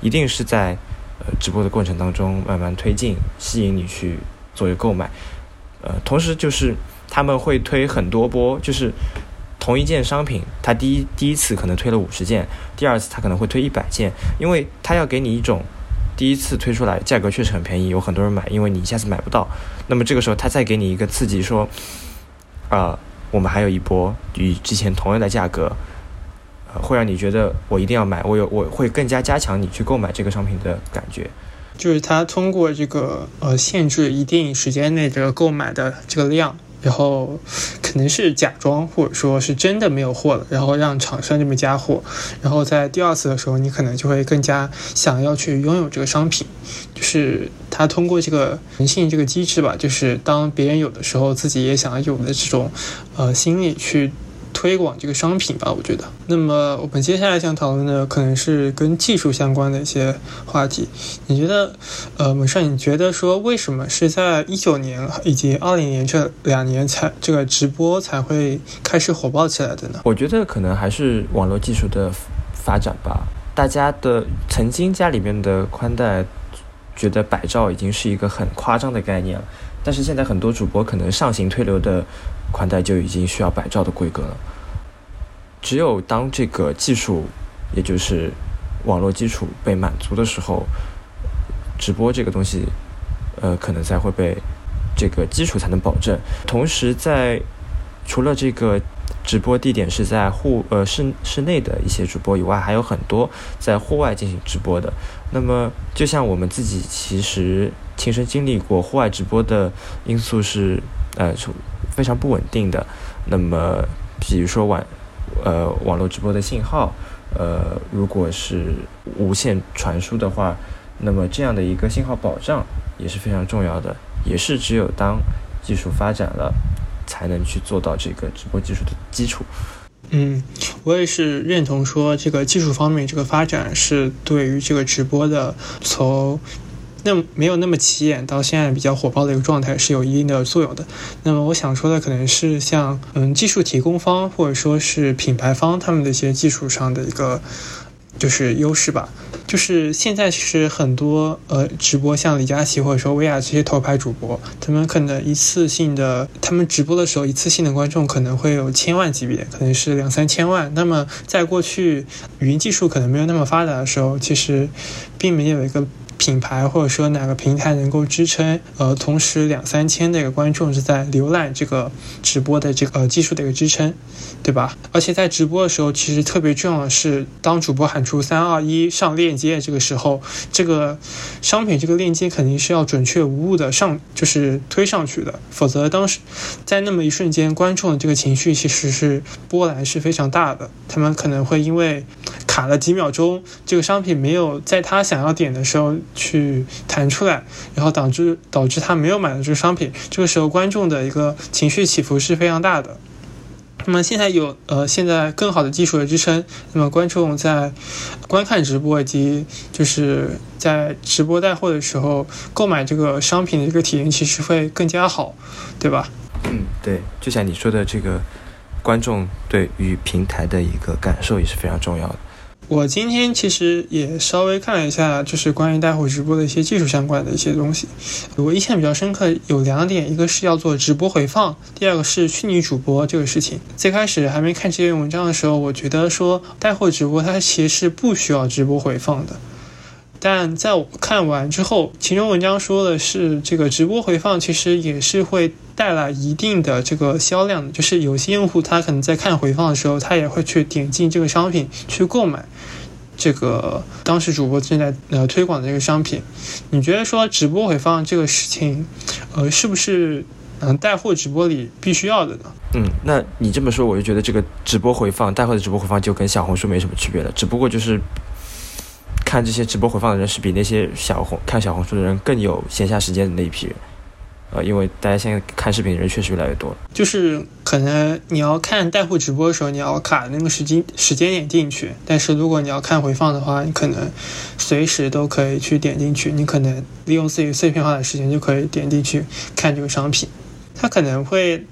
一定是在呃直播的过程当中慢慢推进，吸引你去作为购买。呃，同时就是他们会推很多波，就是同一件商品，他第一第一次可能推了五十件，第二次他可能会推一百件，因为他要给你一种第一次推出来价格确实很便宜，有很多人买，因为你一下子买不到，那么这个时候他再给你一个刺激，说啊。我们还有一波与之前同样的价格，呃，会让你觉得我一定要买，我有我会更加加强你去购买这个商品的感觉。就是它通过这个呃限制一定时间内这个购买的这个量。然后可能是假装，或者说是真的没有货了，然后让厂商这边加货，然后在第二次的时候，你可能就会更加想要去拥有这个商品，就是他通过这个人性这个机制吧，就是当别人有的时候，自己也想要有的这种呃心理去。推广这个商品吧，我觉得。那么我们接下来想讨论的可能是跟技术相关的一些话题。你觉得，呃，文胜，你觉得说为什么是在一九年以及二零年这两年才这个直播才会开始火爆起来的呢？我觉得可能还是网络技术的发展吧。大家的曾经家里面的宽带，觉得百兆已经是一个很夸张的概念了，但是现在很多主播可能上行推流的。宽带就已经需要百兆的规格了。只有当这个技术，也就是网络基础被满足的时候，直播这个东西，呃，可能才会被这个基础才能保证。同时，在除了这个直播地点是在户呃室室内的一些主播以外，还有很多在户外进行直播的。那么，就像我们自己其实亲身经历过户外直播的因素是，呃。非常不稳定的，那么比如说网，呃，网络直播的信号，呃，如果是无线传输的话，那么这样的一个信号保障也是非常重要的，也是只有当技术发展了，才能去做到这个直播技术的基础。嗯，我也是认同说，这个技术方面这个发展是对于这个直播的从。那没有那么起眼，到现在比较火爆的一个状态是有一定的作用的。那么我想说的可能是像嗯技术提供方或者说是品牌方他们的一些技术上的一个就是优势吧。就是现在其实很多呃直播像李佳琦或者说薇娅这些头牌主播，他们可能一次性的他们直播的时候一次性的观众可能会有千万级别，可能是两三千万。那么在过去语音技术可能没有那么发达的时候，其实并没有一个。品牌或者说哪个平台能够支撑呃同时两三千的一个观众是在浏览这个直播的这个技术的一个支撑，对吧？而且在直播的时候，其实特别重要的是，当主播喊出三二一上链接这个时候，这个商品这个链接肯定是要准确无误的上，就是推上去的，否则当时在那么一瞬间，观众的这个情绪其实是波澜是非常大的，他们可能会因为卡了几秒钟，这个商品没有在他想要点的时候。去弹出来，然后导致导致他没有买的这个商品，这个时候观众的一个情绪起伏是非常大的。那么现在有呃现在更好的技术的支撑，那么观众在观看直播以及就是在直播带货的时候购买这个商品的这个体验其实会更加好，对吧？嗯，对，就像你说的，这个观众对于平台的一个感受也是非常重要的。我今天其实也稍微看了一下，就是关于带货直播的一些技术相关的一些东西。我印象比较深刻有两点，一个是要做直播回放，第二个是虚拟主播这个事情。最开始还没看这篇文章的时候，我觉得说带货直播它其实是不需要直播回放的。但在我看完之后，其中文章说的是这个直播回放其实也是会。带来一定的这个销量，就是有些用户他可能在看回放的时候，他也会去点进这个商品去购买这个当时主播正在呃推广的这个商品。你觉得说直播回放这个事情，呃，是不是嗯带货直播里必须要的呢？嗯，那你这么说，我就觉得这个直播回放带货的直播回放就跟小红书没什么区别了，只不过就是看这些直播回放的人是比那些小红看小红书的人更有闲暇时间的那一批人。呃，因为大家现在看视频的人确实越来越多了，就是可能你要看带货直播的时候，你要卡那个时间时间点进去，但是如果你要看回放的话，你可能随时都可以去点进去，你可能利用自己碎片化的时间就可以点进去看这个商品，它可能会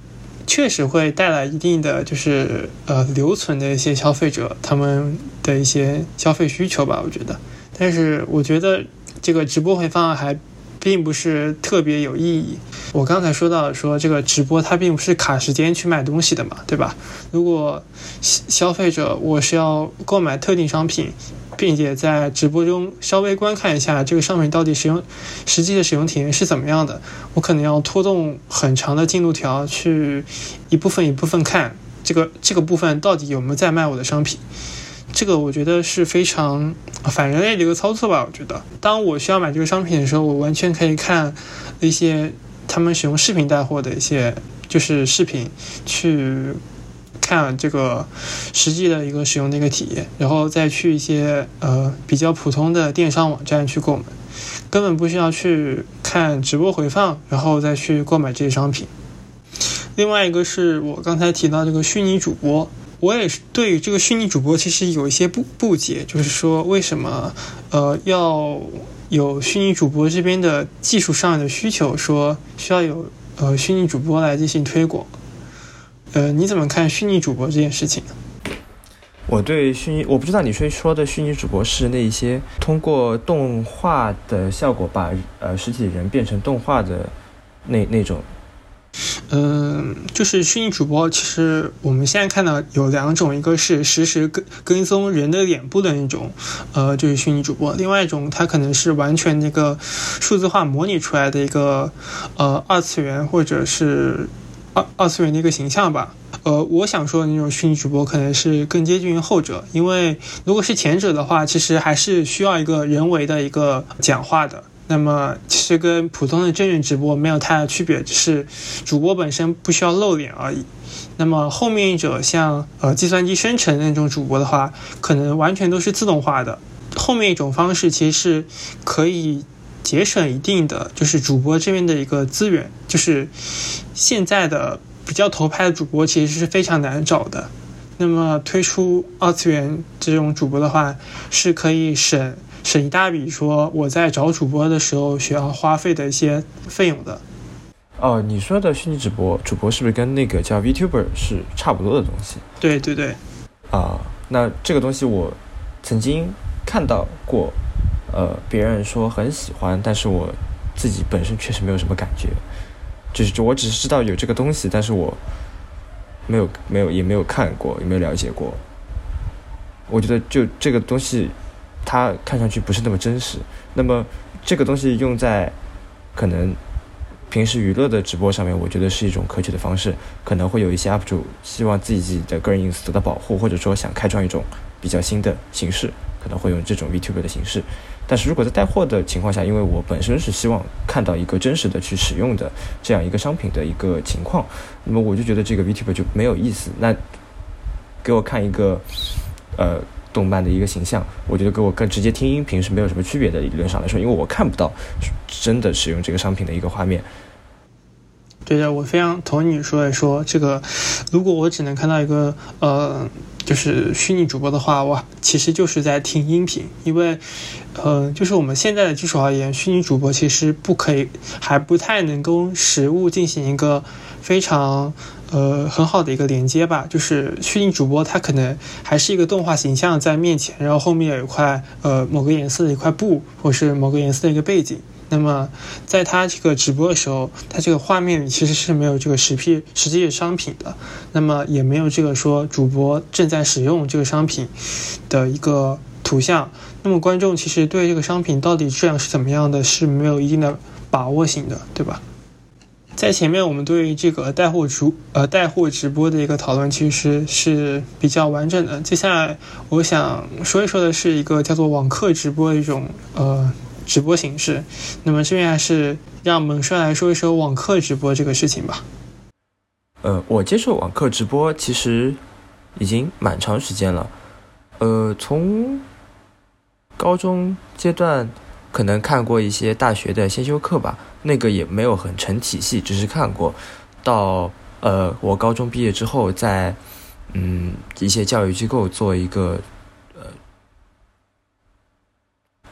确实会带来一定的就是呃留存的一些消费者他们的一些消费需求吧，我觉得，但是我觉得这个直播回放还。并不是特别有意义。我刚才说到说这个直播，它并不是卡时间去卖东西的嘛，对吧？如果消费者我是要购买特定商品，并且在直播中稍微观看一下这个商品到底使用实际的使用体验是怎么样的，我可能要拖动很长的进度条去一部分一部分看这个这个部分到底有没有在卖我的商品。这个我觉得是非常反人类的一个操作吧。我觉得，当我需要买这个商品的时候，我完全可以看一些他们使用视频带货的一些就是视频，去看这个实际的一个使用的一个体验，然后再去一些呃比较普通的电商网站去购买，根本不需要去看直播回放，然后再去购买这些商品。另外一个是我刚才提到这个虚拟主播。我也是对这个虚拟主播其实有一些不不解，就是说为什么呃要有虚拟主播这边的技术上的需求，说需要有呃虚拟主播来进行推广？呃，你怎么看虚拟主播这件事情？我对虚拟，我不知道你说说的虚拟主播是那一些通过动画的效果把呃实体人变成动画的那那种。嗯，就是虚拟主播，其实我们现在看到有两种，一个是实时跟跟踪人的脸部的那种，呃，就是虚拟主播；另外一种，它可能是完全那个数字化模拟出来的一个，呃，二次元或者是二二次元的一个形象吧。呃，我想说的那种虚拟主播可能是更接近于后者，因为如果是前者的话，其实还是需要一个人为的一个讲话的。那么其实跟普通的真人直播没有太大区别，只是主播本身不需要露脸而已。那么后面一者像呃计算机生成那种主播的话，可能完全都是自动化的。后面一种方式其实是可以节省一定的，就是主播这边的一个资源。就是现在的比较头牌的主播其实是非常难找的。那么推出二次元这种主播的话，是可以省。省一大笔，说我在找主播的时候需要花费的一些费用的。哦，你说的虚拟直播主播是不是跟那个叫 VTuber 是差不多的东西？对对对。啊，那这个东西我曾经看到过，呃，别人说很喜欢，但是我自己本身确实没有什么感觉，就是就我只是知道有这个东西，但是我没有没有也没有看过，也没有了解过。我觉得就这个东西。它看上去不是那么真实。那么这个东西用在可能平时娱乐的直播上面，我觉得是一种可取的方式。可能会有一些 UP 主希望自己的个人隐私得到保护，或者说想开创一种比较新的形式，可能会用这种 VTuber 的形式。但是如果在带货的情况下，因为我本身是希望看到一个真实的去使用的这样一个商品的一个情况，那么我就觉得这个 VTuber 就没有意思。那给我看一个呃动漫的一个形象，我觉得跟我更直接听音频是没有什么区别的。理论上来说，因为我看不到真的使用这个商品的一个画面。对的，我非常同意你说的，说这个如果我只能看到一个呃。就是虚拟主播的话，我其实就是在听音频，因为，呃，就是我们现在的技术而言，虚拟主播其实不可以，还不太能跟实物进行一个非常呃很好的一个连接吧。就是虚拟主播他可能还是一个动画形象在面前，然后后面有一块呃某个颜色的一块布，或是某个颜色的一个背景。那么，在他这个直播的时候，他这个画面里其实是没有这个实品实际的商品的，那么也没有这个说主播正在使用这个商品的一个图像，那么观众其实对这个商品到底质量是怎么样的，是没有一定的把握性的，对吧？在前面我们对这个带货主呃带货直播的一个讨论其实是比较完整的，接下来我想说一说的是一个叫做网课直播的一种呃。直播形式，那么这边还是让猛帅来说一说网课直播这个事情吧。呃，我接触网课直播其实已经蛮长时间了。呃，从高中阶段可能看过一些大学的先修课吧，那个也没有很成体系，只是看过。到呃，我高中毕业之后，在嗯一些教育机构做一个呃。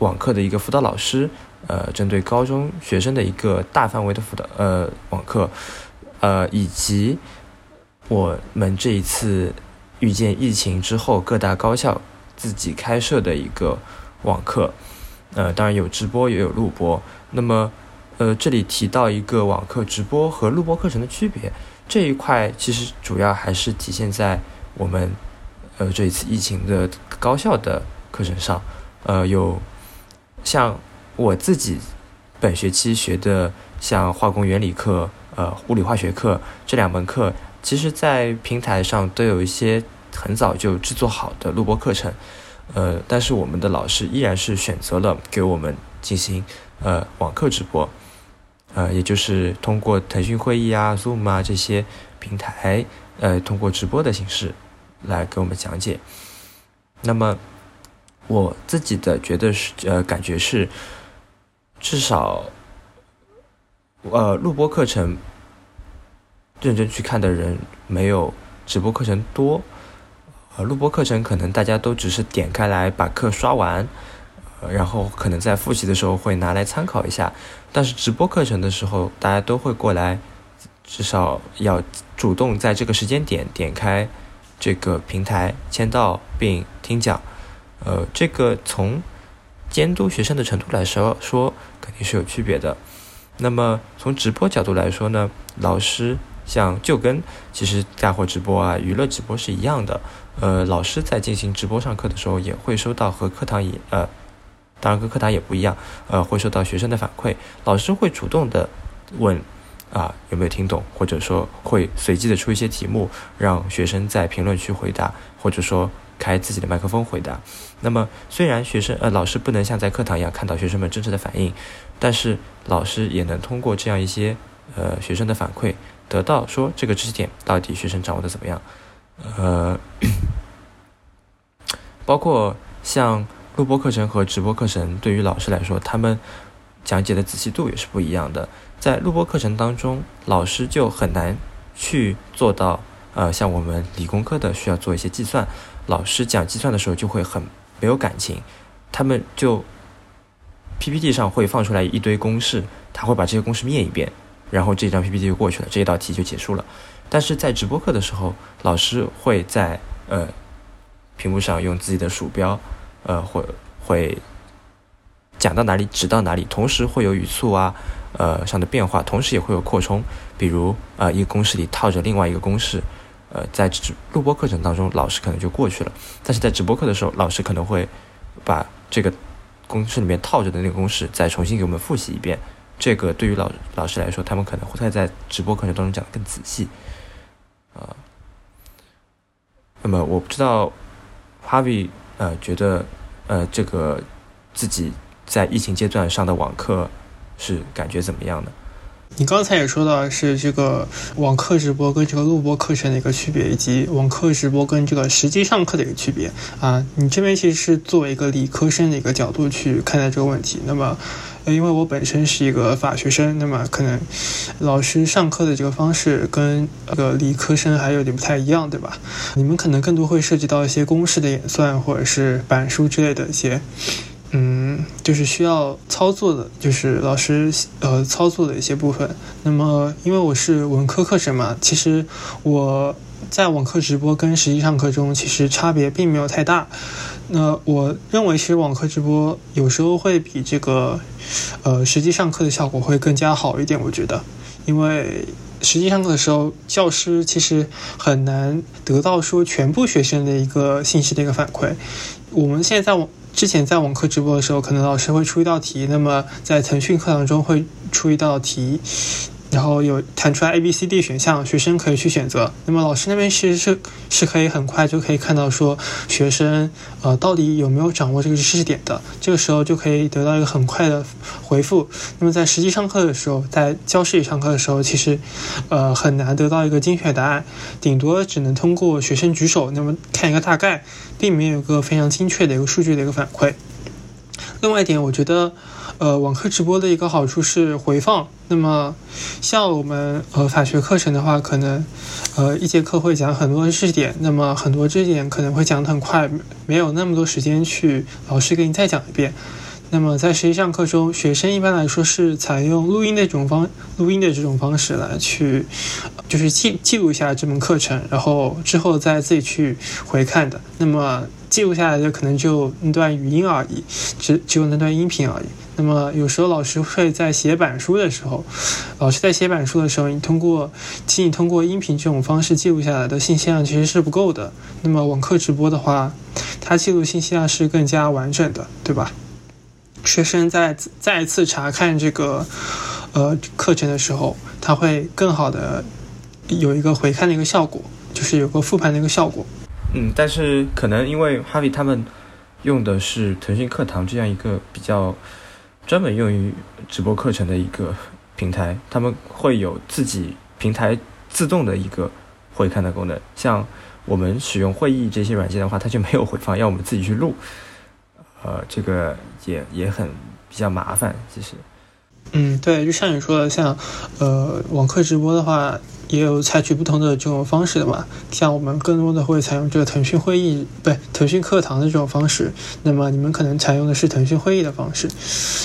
网课的一个辅导老师，呃，针对高中学生的一个大范围的辅导，呃，网课，呃，以及我们这一次遇见疫情之后，各大高校自己开设的一个网课，呃，当然有直播也有录播。那么，呃，这里提到一个网课直播和录播课程的区别，这一块其实主要还是体现在我们，呃，这一次疫情的高校的课程上，呃，有。像我自己本学期学的，像化工原理课、呃物理化学课这两门课，其实在平台上都有一些很早就制作好的录播课程，呃，但是我们的老师依然是选择了给我们进行呃网课直播，呃，也就是通过腾讯会议啊、Zoom 啊这些平台，呃，通过直播的形式来给我们讲解。那么。我自己的觉得是，呃，感觉是，至少，呃，录播课程认真去看的人没有直播课程多，呃，录播课程可能大家都只是点开来把课刷完，呃，然后可能在复习的时候会拿来参考一下，但是直播课程的时候，大家都会过来，至少要主动在这个时间点点开这个平台签到并听讲。呃，这个从监督学生的程度来说，说肯定是有区别的。那么从直播角度来说呢，老师像就跟其实带货直播啊、娱乐直播是一样的。呃，老师在进行直播上课的时候，也会收到和课堂也呃，当然跟课堂也不一样，呃，会收到学生的反馈。老师会主动的问啊有没有听懂，或者说会随机的出一些题目，让学生在评论区回答，或者说。开自己的麦克风回答。那么，虽然学生呃老师不能像在课堂一样看到学生们真实的反应，但是老师也能通过这样一些呃学生的反馈，得到说这个知识点到底学生掌握的怎么样。呃，包括像录播课程和直播课程，对于老师来说，他们讲解的仔细度也是不一样的。在录播课程当中，老师就很难去做到呃像我们理工科的需要做一些计算。老师讲计算的时候就会很没有感情，他们就 PPT 上会放出来一堆公式，他会把这些公式念一遍，然后这张 PPT 就过去了，这一道题就结束了。但是在直播课的时候，老师会在呃屏幕上用自己的鼠标，呃会会讲到哪里指到哪里，同时会有语速啊呃上的变化，同时也会有扩充，比如啊一个公式里套着另外一个公式。呃，在直录播课程当中，老师可能就过去了；但是在直播课的时候，老师可能会把这个公式里面套着的那个公式再重新给我们复习一遍。这个对于老老师来说，他们可能会在直播课程当中讲的更仔细啊。那么我不知道哈维呃觉得呃这个自己在疫情阶段上的网课是感觉怎么样呢？你刚才也说到是这个网课直播跟这个录播课程的一个区别，以及网课直播跟这个实际上课的一个区别啊。你这边其实是作为一个理科生的一个角度去看待这个问题。那么，因为我本身是一个法学生，那么可能老师上课的这个方式跟那个理科生还有点不太一样，对吧？你们可能更多会涉及到一些公式的演算，或者是板书之类的一些。嗯，就是需要操作的，就是老师呃操作的一些部分。那么，因为我是文科课程嘛，其实我在网课直播跟实际上课中其实差别并没有太大。那我认为，其实网课直播有时候会比这个呃实际上课的效果会更加好一点。我觉得，因为实际上课的时候，教师其实很难得到说全部学生的一个信息的一个反馈。我们现在在网。之前在网课直播的时候，可能老师会出一道题，那么在腾讯课堂中会出一道题。然后有弹出来 A、B、C、D 选项，学生可以去选择。那么老师那边其实是是可以很快就可以看到说学生呃到底有没有掌握这个知识点的，这个时候就可以得到一个很快的回复。那么在实际上课的时候，在教室里上课的时候，其实呃很难得到一个精确答案，顶多只能通过学生举手，那么看一个大概，并没有一个非常精确的一个数据的一个反馈。另外一点，我觉得。呃，网课直播的一个好处是回放。那么，像我们呃法学课程的话，可能呃一节课会讲很多知识点，那么很多知识点可能会讲得很快，没有那么多时间去老师给你再讲一遍。那么在实际上课中，学生一般来说是采用录音的这种方录音的这种方式来去，就是记记录一下这门课程，然后之后再自己去回看的。那么记录下来的可能就那段语音而已，只只有那段音频而已。那么有时候老师会在写板书的时候，老师在写板书的时候，你通过仅仅通过音频这种方式记录下来的信息量其实是不够的。那么网课直播的话，它记录信息量是更加完整的，对吧？学生在再次查看这个呃课程的时候，他会更好的有一个回看的一个效果，就是有个复盘的一个效果。嗯，但是可能因为哈维他们用的是腾讯课堂这样一个比较。专门用于直播课程的一个平台，他们会有自己平台自动的一个回看的功能。像我们使用会议这些软件的话，它就没有回放，要我们自己去录。呃，这个也也很比较麻烦，其实。嗯，对，就像你说的，像呃网课直播的话。也有采取不同的这种方式的嘛，像我们更多的会采用这个腾讯会议，不对，腾讯课堂的这种方式。那么你们可能采用的是腾讯会议的方式，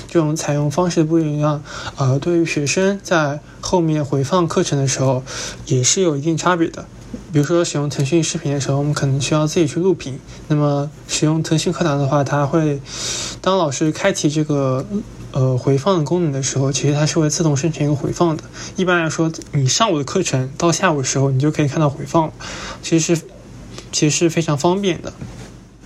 这种采用方式不一样，呃，对于学生在后面回放课程的时候也是有一定差别的。比如说使用腾讯视频的时候，我们可能需要自己去录屏。那么使用腾讯课堂的话，它会当老师开启这个。呃，回放的功能的时候，其实它是会自动生成一个回放的。一般来说，你上午的课程到下午的时候，你就可以看到回放，其实是其实是非常方便的。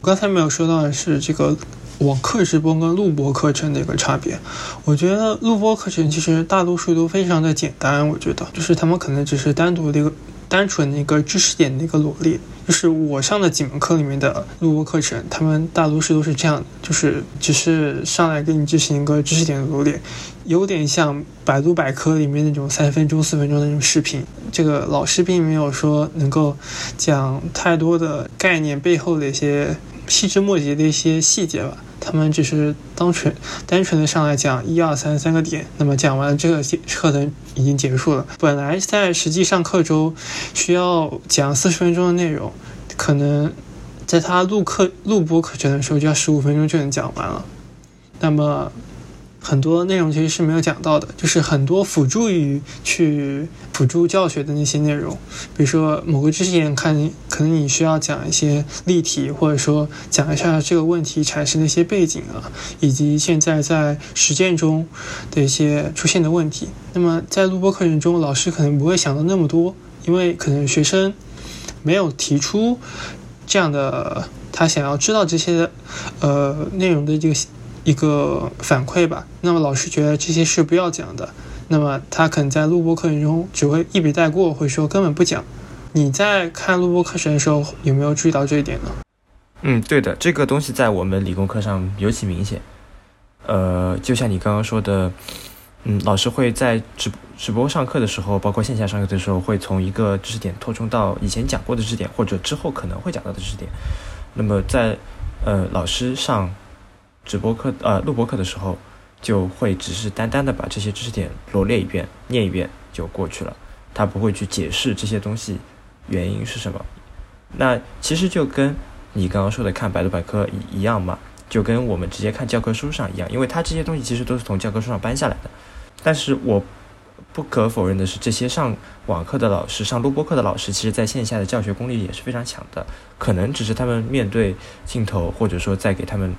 刚才没有说到的是这个网课直播跟录播课程的一个差别。我觉得录播课程其实大多数都非常的简单，我觉得就是他们可能只是单独的一个单纯的一个知识点的一个罗列。就是我上的几门课里面的录播课程，他们大多数都是这样，就是只是上来给你进行一个知识点的罗列，有点像百度百科里面那种三分钟、四分钟的那种视频。这个老师并没有说能够讲太多的概念背后的一些细枝末节的一些细节吧。他们只是单纯单纯的上来讲一二三三个点，那么讲完这个课程已经结束了。本来在实际上课中需要讲四十分钟的内容，可能在他录课录播课程的时候就要十五分钟就能讲完了。那么。很多内容其实是没有讲到的，就是很多辅助于去辅助教学的那些内容，比如说某个知识点，看可能你需要讲一些例题，或者说讲一下这个问题产生的一些背景啊，以及现在在实践中的一些出现的问题。那么在录播课程中，老师可能不会想到那么多，因为可能学生没有提出这样的他想要知道这些呃内容的这个一个反馈吧。那么老师觉得这些是不要讲的，那么他可能在录播课程中只会一笔带过，或者说根本不讲。你在看录播课程的时候有没有注意到这一点呢？嗯，对的，这个东西在我们理工课上尤其明显。呃，就像你刚刚说的，嗯，老师会在直直播上课的时候，包括线下上课的时候，会从一个知识点扩充到以前讲过的知识点，或者之后可能会讲到的知识点。那么在呃老师上直播课呃录播课的时候，就会只是单单的把这些知识点罗列一遍、念一遍就过去了，他不会去解释这些东西原因是什么。那其实就跟你刚刚说的看百度百科一样嘛。就跟我们直接看教科书上一样，因为它这些东西其实都是从教科书上搬下来的。但是我不可否认的是，这些上网课的老师、上录播课的老师，其实在线下的教学功力也是非常强的。可能只是他们面对镜头，或者说在给他们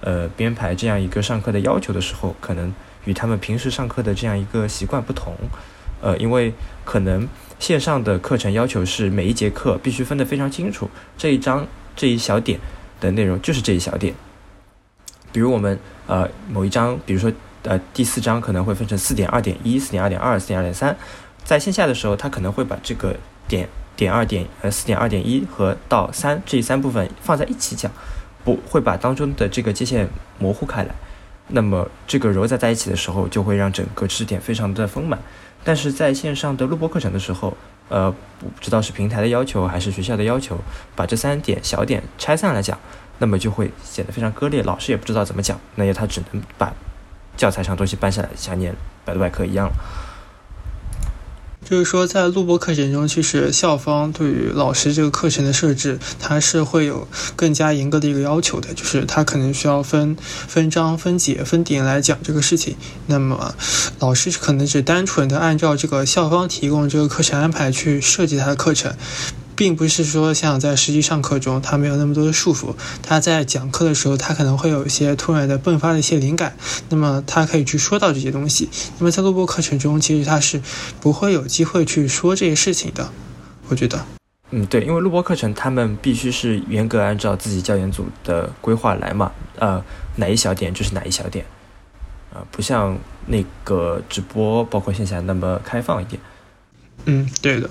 呃编排这样一个上课的要求的时候，可能与他们平时上课的这样一个习惯不同。呃，因为可能线上的课程要求是每一节课必须分得非常清楚，这一章这一小点的内容就是这一小点。比如我们呃某一章，比如说呃第四章可能会分成四点二点一、四点二点二、四点二点三，在线下的时候，他可能会把这个点点二点呃四点二点一和到三这三部分放在一起讲，不会把当中的这个界限模糊开来。那么这个揉在在一起的时候，就会让整个知识点非常的丰满。但是在线上的录播课程的时候，呃不知道是平台的要求还是学校的要求，把这三点小点拆散来讲。那么就会显得非常割裂，老师也不知道怎么讲，那也他只能把教材上东西搬下来，像念百度百科一样了。就是说，在录播课程中，其实校方对于老师这个课程的设置，它是会有更加严格的一个要求的，就是它可能需要分分章、分节、分点来讲这个事情。那么，老师可能只单纯的按照这个校方提供这个课程安排去设计他的课程。并不是说像在实际上课中，他没有那么多的束缚。他在讲课的时候，他可能会有一些突然的迸发的一些灵感，那么他可以去说到这些东西。那么在录播课程中，其实他是不会有机会去说这些事情的。我觉得，嗯，对，因为录播课程他们必须是严格按照自己教研组的规划来嘛，呃，哪一小点就是哪一小点，啊，不像那个直播包括线下那么开放一点。嗯，对的。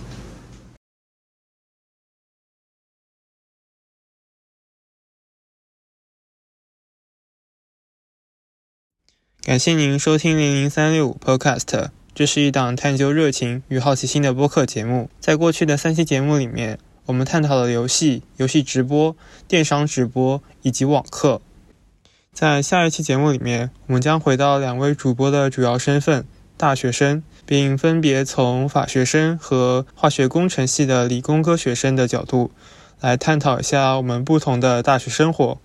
感谢您收听零零三六五 Podcast，这是一档探究热情与好奇心的播客节目。在过去的三期节目里面，我们探讨了游戏、游戏直播、电商直播以及网课。在下一期节目里面，我们将回到两位主播的主要身份——大学生，并分别从法学生和化学工程系的理工科学生的角度，来探讨一下我们不同的大学生活。